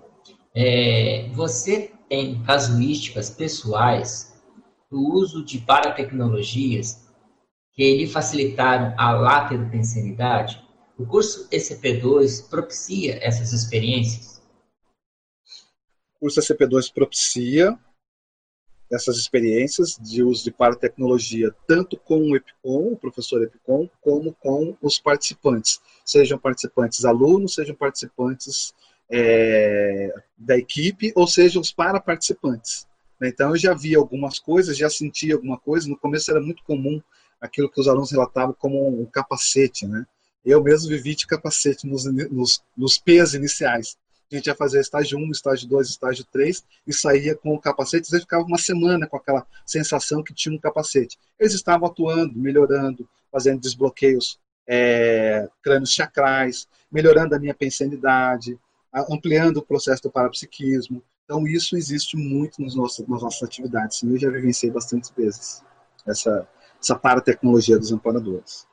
É, você tem casuísticas pessoais do uso de paratecnologias que lhe facilitaram a lateropensanidade? O curso ECP2 propicia essas experiências? curso SCP-2 propicia essas experiências de uso de paratecnologia, tanto com o EPICOM, o professor EPICOM, como com os participantes, sejam participantes alunos, sejam participantes é, da equipe, ou sejam os para-participantes. Né? Então, eu já vi algumas coisas, já senti alguma coisa, no começo era muito comum aquilo que os alunos relatavam como um capacete, né? Eu mesmo vivi de capacete nos, nos, nos P's iniciais a gente ia fazer estágio 1, estágio 2, estágio 3 e saía com o capacete, e ficava uma semana com aquela sensação que tinha um capacete. Eles estavam atuando, melhorando, fazendo desbloqueios é, crânios chacrais, melhorando a minha pensanidade, ampliando o processo do parapsiquismo. Então, isso existe muito nos nossos, nas nossas atividades. Eu já vivenciei bastante vezes essa, essa paratecnologia dos amparadores.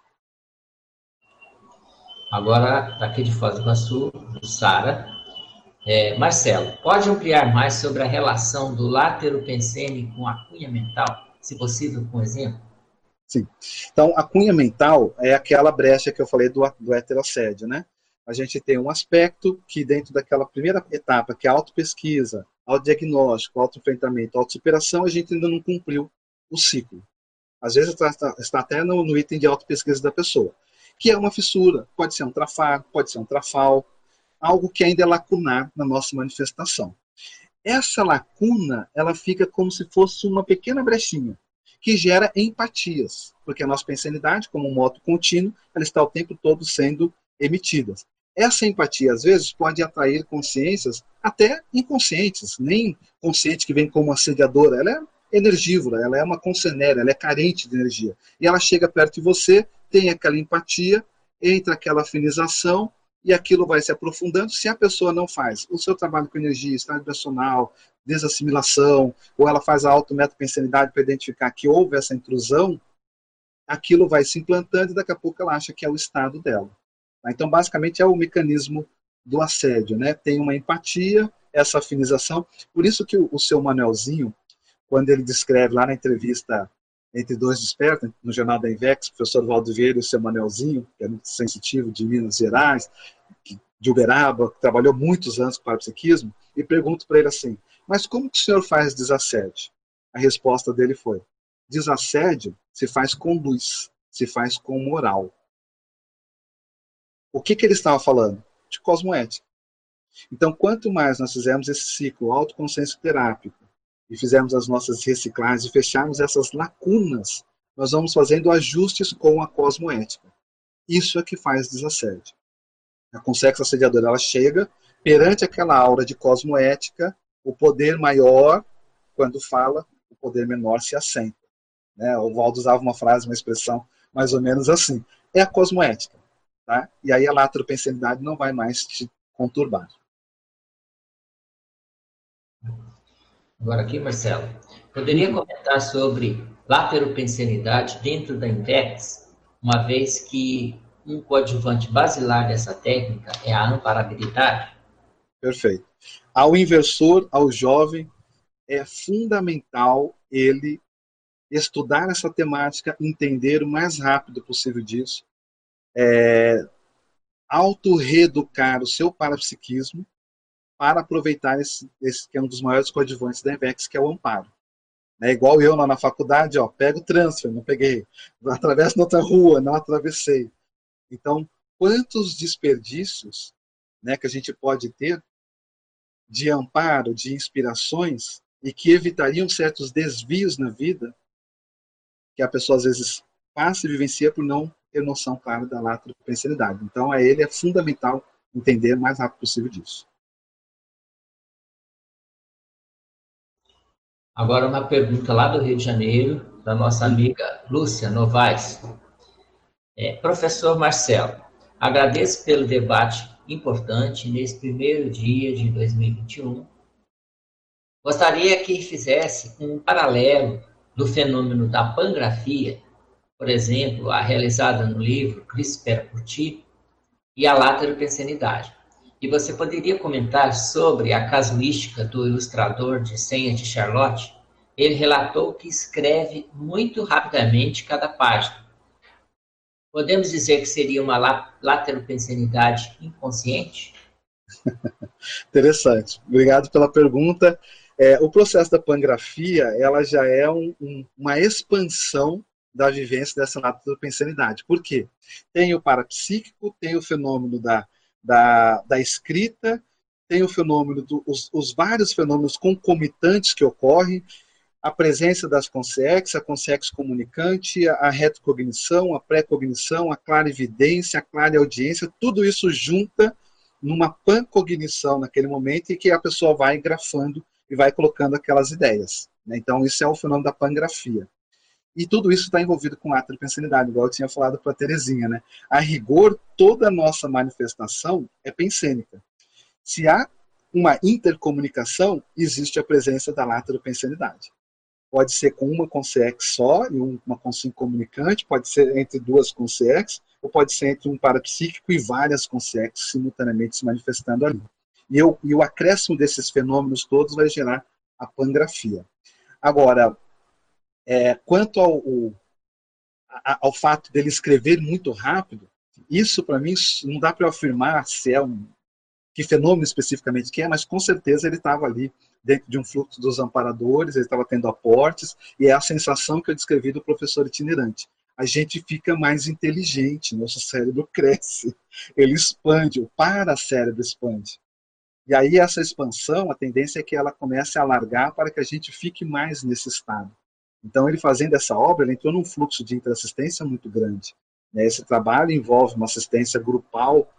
Agora, aqui de Foz do Iguaçu, Sara, é, Marcelo, pode ampliar mais sobre a relação do pensene com a cunha mental, se possível, com um exemplo? Sim. Então, a cunha mental é aquela brecha que eu falei do, do heterossédio, né? A gente tem um aspecto que, dentro daquela primeira etapa, que é a autopesquisa, autodiagnóstico, autoenfrentamento, autossuperação, a gente ainda não cumpriu o ciclo. Às vezes está, está até no, no item de autopesquisa da pessoa, que é uma fissura, pode ser um trafar, pode ser um trafal, algo que ainda é lacunar na nossa manifestação. Essa lacuna, ela fica como se fosse uma pequena brechinha, que gera empatias, porque a nossa pensanidade, como um moto contínuo, ela está o tempo todo sendo emitida. Essa empatia, às vezes, pode atrair consciências até inconscientes, nem consciente que vem como assediadora, ela é energívora, ela é uma concenera, ela é carente de energia. E ela chega perto de você, tem aquela empatia, entra aquela afinização, e aquilo vai se aprofundando. Se a pessoa não faz o seu trabalho com energia, estado vibracional, desassimilação, ou ela faz a autometopensanidade para identificar que houve essa intrusão, aquilo vai se implantando e daqui a pouco ela acha que é o estado dela. Tá? Então, basicamente, é o mecanismo do assédio, né? Tem uma empatia, essa afinização. Por isso que o, o seu Manuelzinho, quando ele descreve lá na entrevista entre dois despertos, no jornal da Invex, o professor Valdo Vieira e o seu Manelzinho, que é muito sensitivo, de Minas Gerais, de Uberaba, que trabalhou muitos anos com parapsiquismo, e pergunto para ele assim, mas como que o senhor faz desassédio? A resposta dele foi, desassédio se faz com luz, se faz com moral. O que, que ele estava falando? De cosmoética. Então, quanto mais nós fizermos esse ciclo autoconsciência terápico, e fizermos as nossas reciclagens e fecharmos essas lacunas, nós vamos fazendo ajustes com a cosmoética. Isso é que faz desassédio. A consexa assediadora ela chega perante aquela aura de cosmoética, o poder maior, quando fala, o poder menor se assenta. Né? O Valdo usava uma frase, uma expressão mais ou menos assim. é a cosmoética. Tá? E aí a lateropensenidade não vai mais te conturbar. Agora aqui, Marcelo, poderia comentar sobre lateropensenidade dentro da Invex, uma vez que um coadjuvante basilar dessa técnica é a amparabilidade? Perfeito. Ao inversor, ao jovem, é fundamental ele estudar essa temática, entender o mais rápido possível disso, é, auto-reeducar o seu parapsiquismo para aproveitar esse, esse, que é um dos maiores coadjuvantes da IVEX, que é o amparo. É igual eu lá na faculdade, ó, pego o transfer, não peguei. [LAUGHS] Atravesso outra rua, não atravessei. Então, quantos desperdícios né, que a gente pode ter de amparo, de inspirações, e que evitariam certos desvios na vida que a pessoa às vezes passa e vivencia por não ter noção clara da latropensilidade. Então, a ele é fundamental entender o mais rápido possível disso. Agora uma pergunta lá do Rio de Janeiro, da nossa amiga Lúcia Novaes. É, professor Marcelo, agradeço pelo debate importante nesse primeiro dia de 2021. Gostaria que fizesse um paralelo do fenômeno da pangrafia, por exemplo, a realizada no livro CRISPR Curti, e a lateropensenidade. E você poderia comentar sobre a casuística do ilustrador de Senha de Charlotte? Ele relatou que escreve muito rapidamente cada página. Podemos dizer que seria uma lateropensenidade inconsciente? [LAUGHS] Interessante. Obrigado pela pergunta. É, o processo da pangrafia, ela já é um, um, uma expansão da vivência dessa lateropensenidade. Por quê? Tem o parapsíquico, tem o fenômeno da da, da escrita, tem o fenômeno dos do, os vários fenômenos concomitantes que ocorrem, a presença das consciências, a consciência comunicante, a retrocognição, a pré-cognição, a clarividência, a clareaudiência, tudo isso junta numa pancognição naquele momento e que a pessoa vai grafando e vai colocando aquelas ideias. Né? Então, isso é o fenômeno da pangrafia. E tudo isso está envolvido com ato de pensanidade, igual eu tinha falado para a Terezinha. Né? A rigor, toda a nossa manifestação é pensênica. Se há uma intercomunicação, existe a presença da lateropensanidade. Pode ser com uma consex só e uma consim comunicante, pode ser entre duas consex, ou pode ser entre um parapsíquico e várias consex simultaneamente se manifestando ali. E, eu, e o acréscimo desses fenômenos todos vai gerar a pangrafia. Agora, é, quanto ao, ao, fato dele escrever muito rápido, isso para mim não dá para afirmar se é um que fenômeno especificamente que é, mas com certeza ele estava ali dentro de um fluxo dos amparadores, ele estava tendo aportes, e é a sensação que eu descrevi do professor itinerante. A gente fica mais inteligente, nosso cérebro [LAUGHS] cresce, ele expande, o para-cérebro expande. E aí essa expansão, a tendência é que ela comece a alargar para que a gente fique mais nesse estado. Então, ele fazendo essa obra, ele entrou num fluxo de interassistência muito grande. Né? Esse trabalho envolve uma assistência grupal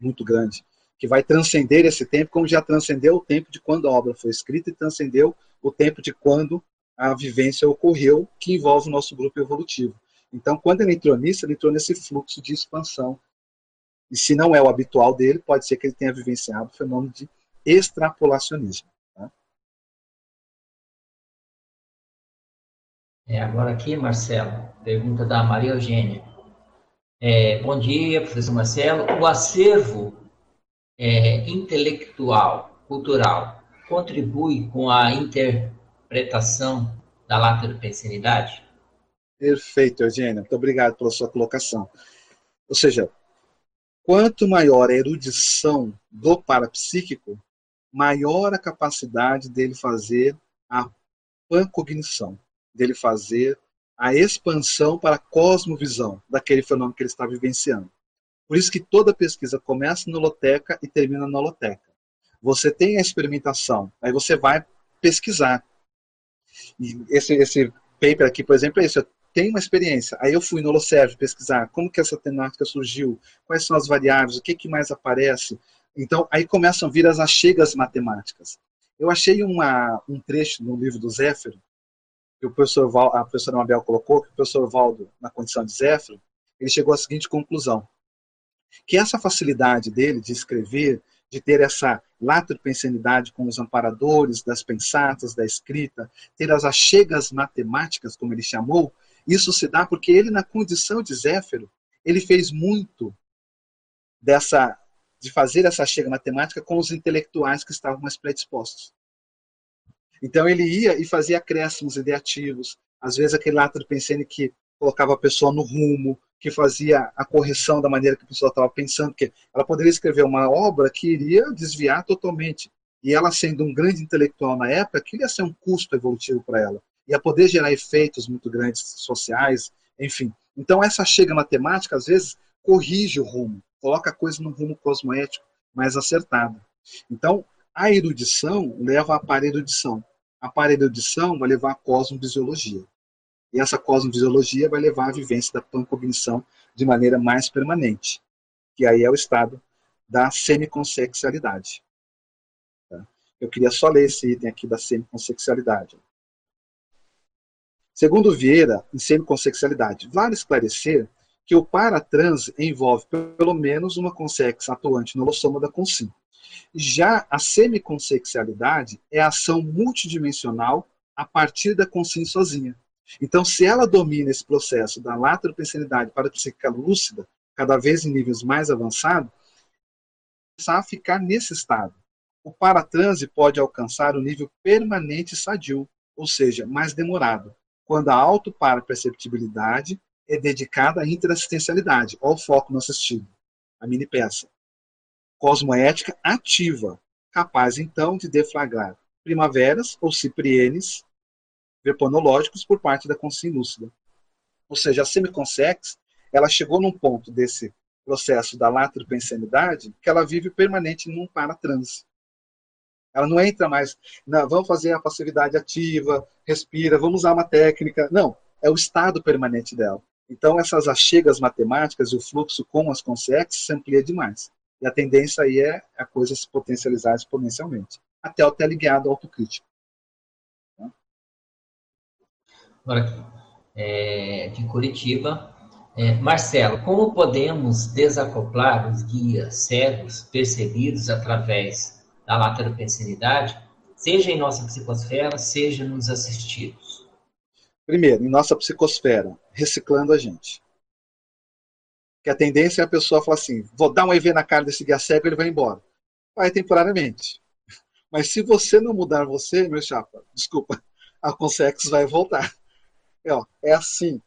muito grande, que vai transcender esse tempo, como já transcendeu o tempo de quando a obra foi escrita e transcendeu o tempo de quando a vivência ocorreu, que envolve o nosso grupo evolutivo. Então, quando ele entrou nisso, ele entrou nesse fluxo de expansão. E se não é o habitual dele, pode ser que ele tenha vivenciado o fenômeno de extrapolacionismo. É, agora aqui, Marcelo, pergunta da Maria Eugênia. É, bom dia, professor Marcelo. O acervo é, intelectual, cultural, contribui com a interpretação da lateropensinidade? Perfeito, Eugênia. Muito obrigado pela sua colocação. Ou seja, quanto maior a erudição do parapsíquico, maior a capacidade dele fazer a pancognição dele fazer a expansão para a cosmovisão daquele fenômeno que ele está vivenciando. Por isso que toda pesquisa começa na holoteca e termina na holoteca. Você tem a experimentação, aí você vai pesquisar. E esse, esse paper aqui, por exemplo, é isso. Eu tenho uma experiência. Aí eu fui no Holoserve pesquisar como que essa temática surgiu, quais são as variáveis, o que, que mais aparece. Então, aí começam a vir as achegas matemáticas. Eu achei uma, um trecho no livro do Zéfiro, que o professor Val, a professora Mabel colocou, que o professor Valdo, na condição de Zéfiro, ele chegou à seguinte conclusão: que essa facilidade dele de escrever, de ter essa latropensenidade com os amparadores das pensatas, da escrita, ter as achegas matemáticas, como ele chamou, isso se dá porque ele, na condição de Zéfiro, ele fez muito dessa de fazer essa chega matemática com os intelectuais que estavam mais predispostos. Então ele ia e fazia acréscimos ideativos, às vezes aquele látero pensene que colocava a pessoa no rumo, que fazia a correção da maneira que a pessoa estava pensando, que ela poderia escrever uma obra que iria desviar totalmente. E ela sendo um grande intelectual na época, aquilo ia ser um custo evolutivo para ela. Ia poder gerar efeitos muito grandes sociais, enfim. Então essa chega matemática, às vezes, corrige o rumo, coloca a coisa no rumo cosmoético mais acertado. Então, a erudição leva à para-erudição. A para-erudição vai levar à cosmovisiologia. E essa cosmovisiologia vai levar à vivência da pancognição de maneira mais permanente, que aí é o estado da semiconsexualidade. Tá? Eu queria só ler esse item aqui da semiconsexualidade. Segundo Vieira, em semiconsexualidade, vale esclarecer que o paratranse envolve pelo menos uma consex atuante no holossoma da consim. Já a semiconsexualidade é a ação multidimensional a partir da consciência sozinha. Então, se ela domina esse processo da lateropensenidade para a psíquica lúcida, cada vez em níveis mais avançados, começar a ficar nesse estado. O paratranse pode alcançar o nível permanente sadio, ou seja, mais demorado, quando a auto-paraperceptibilidade é dedicada à interassistencialidade. Olha o foco no assistido, a mini peça. Cosmoética ativa, capaz então de deflagrar primaveras ou ciprienes verponológicos por parte da consciência lúcida. Ou seja, a semiconsex, ela chegou num ponto desse processo da latropensenidade que ela vive permanente num paratranse. Ela não entra mais, não, vamos fazer a passividade ativa, respira, vamos usar uma técnica. Não, é o estado permanente dela. Então, essas achegas matemáticas e o fluxo com as consex se amplia demais. E a tendência aí é a coisa se potencializar exponencialmente, até o teleguiado autocrítico. Agora aqui, é, de Curitiba. É, Marcelo, como podemos desacoplar os guias cegos percebidos através da lateropensinidade, seja em nossa psicosfera, seja nos assistidos? Primeiro, em nossa psicosfera, reciclando a gente. Que a tendência é a pessoa falar assim: vou dar um EV na cara desse guia cego, ele vai embora. Vai temporariamente. [LAUGHS] Mas se você não mudar você, meu chapa, desculpa, a Consex vai voltar. É, ó, é assim: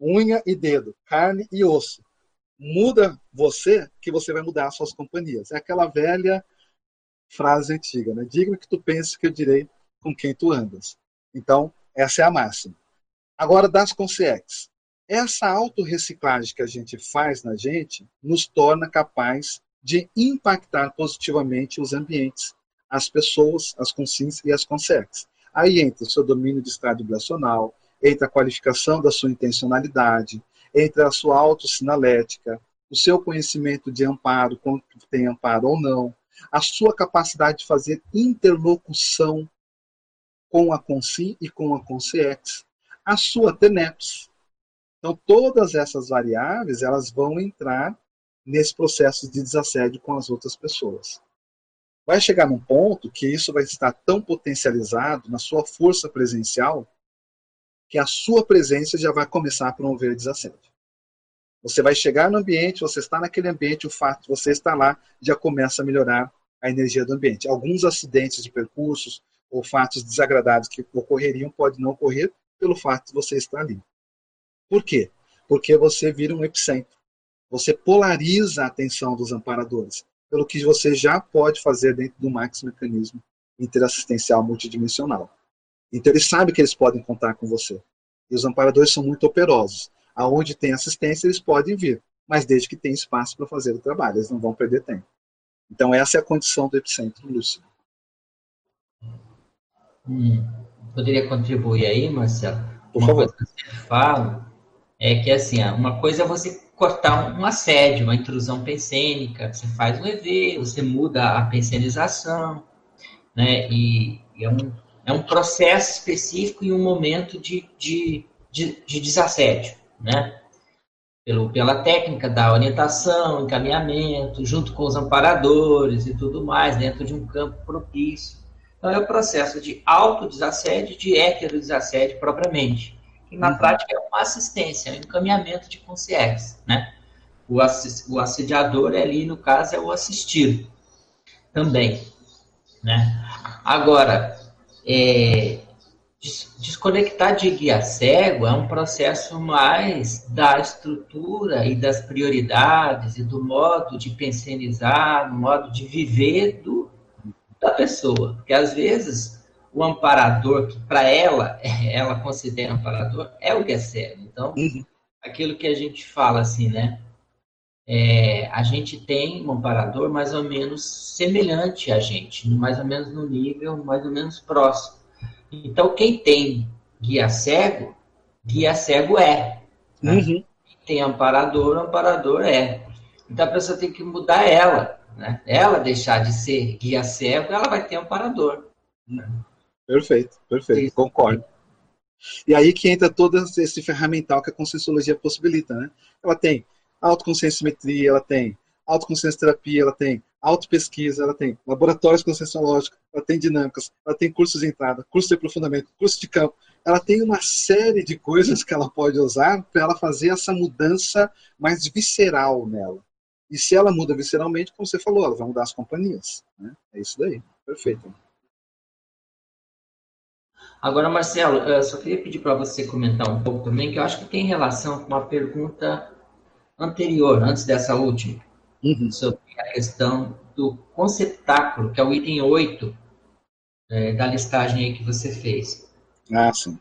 unha e dedo, carne e osso. Muda você, que você vai mudar as suas companhias. É aquela velha frase antiga, né? Diga-me que tu penses que eu direi com quem tu andas. Então, essa é a máxima. Agora, das consciências. Essa autorreciclagem que a gente faz na gente nos torna capaz de impactar positivamente os ambientes, as pessoas, as consciências e as consciências. Aí entra o seu domínio de estado vibracional, entre a qualificação da sua intencionalidade, entre a sua autossinalética, o seu conhecimento de amparo, quando tem amparo ou não, a sua capacidade de fazer interlocução com a consi e com a consciex, a sua TENEPS. Então, todas essas variáveis, elas vão entrar nesse processo de desassédio com as outras pessoas. Vai chegar num ponto que isso vai estar tão potencializado na sua força presencial que a sua presença já vai começar a promover desassédio. Você vai chegar no ambiente, você está naquele ambiente, o fato de você estar lá já começa a melhorar a energia do ambiente. Alguns acidentes de percursos ou fatos desagradáveis que ocorreriam podem não ocorrer pelo fato de você estar ali. Por quê? Porque você vira um epicentro. Você polariza a atenção dos amparadores, pelo que você já pode fazer dentro do max mecanismo interassistencial multidimensional. Então eles sabem que eles podem contar com você. E os amparadores são muito operosos. Aonde tem assistência, eles podem vir, mas desde que tenha espaço para fazer o trabalho, eles não vão perder tempo. Então essa é a condição do epicentro lúcido. Hum, poderia contribuir aí, Marcelo? Por uma favor. coisa que eu falo é que assim, uma coisa é você cortar um assédio, uma intrusão pensênica, você faz um EV, você muda a pensenização, né? E, e é um é um processo específico em um momento de, de, de, de desassédio, né? pelo, pela técnica da orientação, encaminhamento, junto com os amparadores e tudo mais, dentro de um campo propício. Então, é o processo de autodesassédio e de heterodesassédio propriamente, que na uhum. prática é uma assistência, é um encaminhamento de consciência, né? O, assediador ali, no caso, é o assistido também, né? Agora, é, Desconectar de guia cego é um processo mais da estrutura e das prioridades e do modo de pensionizar, do modo de viver do, da pessoa. Porque às vezes o amparador, que para ela, [LAUGHS] ela considera amparador, é o guia cego. Então, uhum. aquilo que a gente fala assim, né? É, a gente tem um amparador mais ou menos semelhante a gente, mais ou menos no nível, mais ou menos próximo. Então, quem tem guia cego, guia cego é. Né? Uhum. Quem tem amparador, amparador é. Então, a pessoa tem que mudar ela. Né? Ela deixar de ser guia cego, ela vai ter amparador. Né? Perfeito, perfeito, Isso. concordo. E aí que entra todo esse ferramental que a Conscienciologia possibilita, né? Ela tem autoconscienciometria, ela tem autoconsciência terapia, ela tem autopesquisa, ela tem laboratórios conscienciológicos, ela tem dinâmicas, ela tem cursos de entrada, curso de aprofundamento, curso de campo. Ela tem uma série de coisas que ela pode usar para ela fazer essa mudança mais visceral nela. E se ela muda visceralmente, como você falou, ela vai mudar as companhias. Né? É isso daí. Perfeito. Agora, Marcelo, eu só queria pedir para você comentar um pouco também, que eu acho que tem relação com uma pergunta anterior, antes dessa última uhum. sobre a questão do conceptáculo, que é o item 8 é, da listagem aí que você fez. Ah, sim.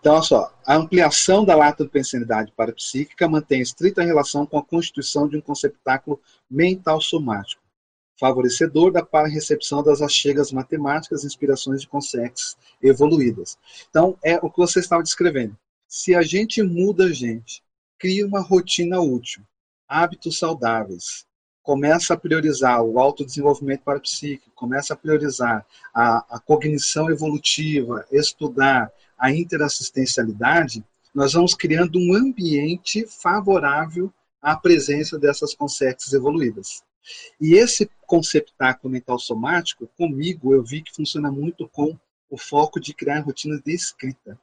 Então, olha só, a ampliação da lata de pensanidade parapsíquica mantém estrita relação com a constituição de um conceptáculo mental somático, favorecedor da para-recepção das achegas matemáticas e inspirações de consexes evoluídas. Então, é o que você estava descrevendo. Se a gente muda a gente, cria uma rotina útil, hábitos saudáveis, começa a priorizar o autodesenvolvimento parapsíquico, começa a priorizar a, a cognição evolutiva, estudar a interassistencialidade, nós vamos criando um ambiente favorável à presença dessas consciências evoluídas. E esse conceptáculo mental somático, comigo, eu vi que funciona muito com o foco de criar rotinas de escrita.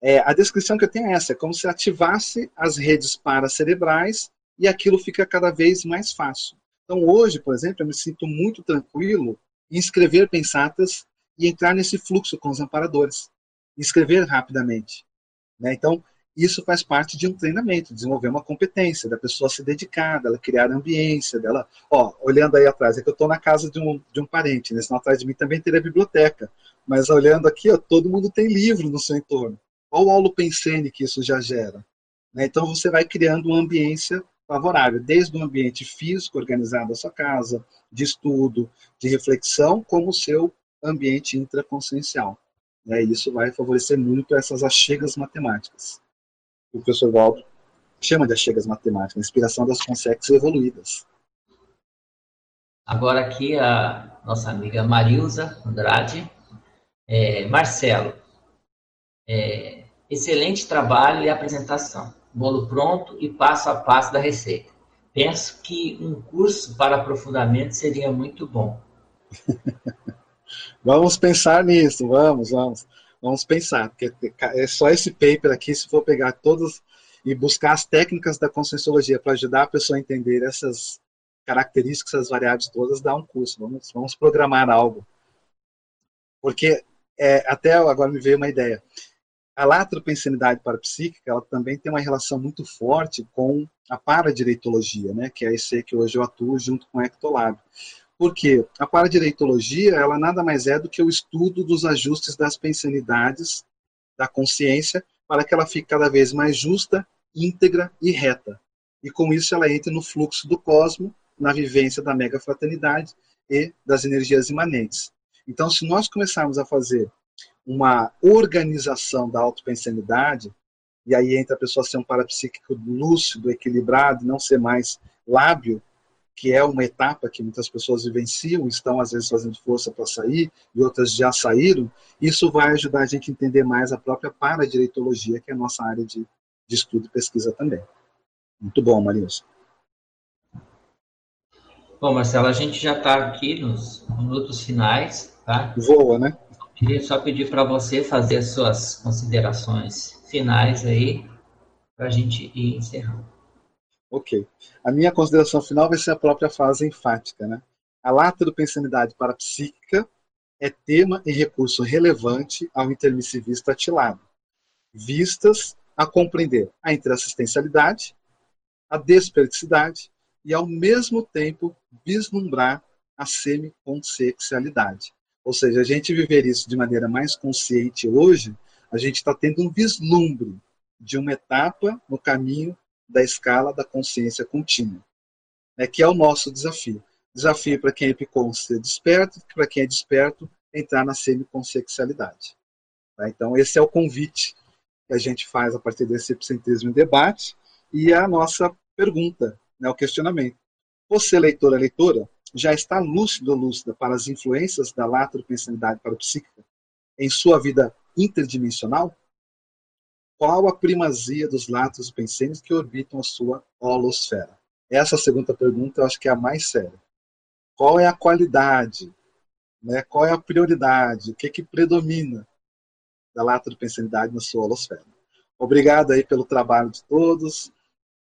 É, a descrição que eu tenho é essa, é como se ativasse as redes paracerebrais e aquilo fica cada vez mais fácil. Então hoje, por exemplo, eu me sinto muito tranquilo em escrever pensatas e entrar nesse fluxo com os amparadores, escrever rapidamente. Né? Então isso faz parte de um treinamento, desenvolver uma competência da pessoa se dedicar, dela criar ambiência, dela, ó, olhando aí atrás, é que eu estou na casa de um, de um parente, né? senão atrás de mim também teria biblioteca, mas olhando aqui, ó, todo mundo tem livro no seu entorno. Olha o aula pensene que isso já gera. Né? Então você vai criando uma ambiência favorável, desde o ambiente físico organizado da sua casa, de estudo, de reflexão, como o seu ambiente intraconsciencial. Né? Isso vai favorecer muito essas achegas matemáticas. O professor Waldo chama de achegas matemáticas, inspiração das consexes evoluídas. Agora aqui a nossa amiga Marilza Andrade. É, Marcelo, é, excelente trabalho e apresentação. Bolo pronto e passo a passo da receita. Penso que um curso para aprofundamento seria muito bom. [LAUGHS] vamos pensar nisso, vamos, vamos. Vamos pensar, porque é só esse paper aqui, se for pegar todos e buscar as técnicas da conscienciologia para ajudar a pessoa a entender essas características, essas variáveis todas, dá um curso. Vamos, vamos programar algo. Porque é, até agora me veio uma ideia a latropensanidade parapsíquica ela também tem uma relação muito forte com a paradireitologia, né, que é esse que hoje eu atuo junto com o Ectolab. Porque a paradireitologia ela nada mais é do que o estudo dos ajustes das pensanidades da consciência para que ela fique cada vez mais justa, íntegra e reta. E com isso ela entra no fluxo do cosmo, na vivência da mega fraternidade e das energias imanentes. Então, se nós começarmos a fazer uma organização da autopensanidade, e aí entra a pessoa ser um parapsíquico lúcido, equilibrado, não ser mais lábio, que é uma etapa que muitas pessoas vivenciam, estão às vezes fazendo força para sair, e outras já saíram, isso vai ajudar a gente a entender mais a própria paradireitologia, que é a nossa área de de estudo e pesquisa também. Muito bom, Marilson. Bom, Marcelo, a gente já está aqui nos minutos finais, tá? Voa, né? Queria só pedir para você fazer as suas considerações finais aí, para a gente ir encerrando. Ok. A minha consideração final vai ser a própria fase enfática, né? A lata do pensanidade parapsíquica é tema e recurso relevante ao intermissivista atilado, vistas a compreender a interassistencialidade, a desperdicidade e, ao mesmo tempo, vislumbrar a semiconsciencialidade. Ou seja, a gente viver isso de maneira mais consciente hoje, a gente está tendo um vislumbre de uma etapa no caminho da escala da consciência contínua, né, que é o nosso desafio. Desafio para quem é epicon ser desperto, para quem é desperto entrar na semiconsciencialidade. Tá? Então, esse é o convite que a gente faz a partir desse epicentrismo em debate e a nossa pergunta, né, o questionamento. Você, leitora, leitora, já está lúcido ou lúcida para as influências da latropensanidade parapsíquica em sua vida interdimensional? Qual a primazia dos latos pensênios que orbitam a sua holosfera? Essa segunda pergunta eu acho que é a mais séria. Qual é a qualidade? Né? Qual é a prioridade? O que, que predomina da latropensanidade na sua holosfera? Obrigado aí pelo trabalho de todos.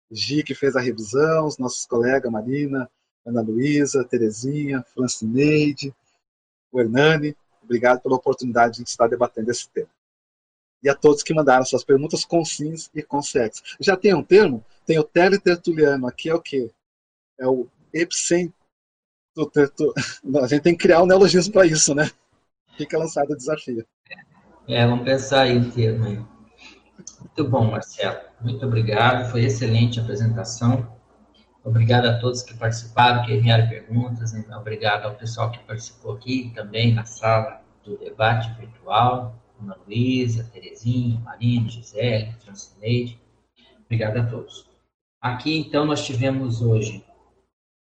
Gi, que fez a revisão, os nossos colegas, Marina, Ana Luísa, Terezinha, Francineide, o Hernani. Obrigado pela oportunidade de estar debatendo esse tema e a todos que mandaram suas perguntas com sims e com sex. Já tem um termo? Tem o teletertuliano, aqui é o quê? É o epicentro. [LAUGHS] A gente tem que criar um neologismo para isso, né? Fica lançado o desafio. É, vamos pensar aí o termo aí. Muito bom, Marcelo. Muito obrigado. Foi excelente a apresentação. Obrigado a todos que participaram, que enviaram perguntas. Obrigado ao pessoal que participou aqui também na sala do debate virtual. Ana Luísa, Terezinha, Marina, Gisele, Francineide. Obrigado a todos. Aqui, então, nós tivemos hoje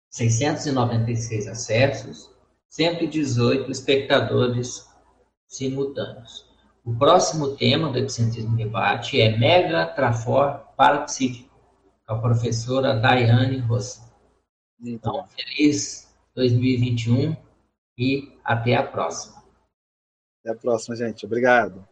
696 acessos, 118 espectadores simultâneos. O próximo tema do Epicentrismo Debate é Mega Trafor Parapsíquico, com a professora Daiane Rossi. Então, feliz 2021 e até a próxima. Até a próxima, gente. Obrigado.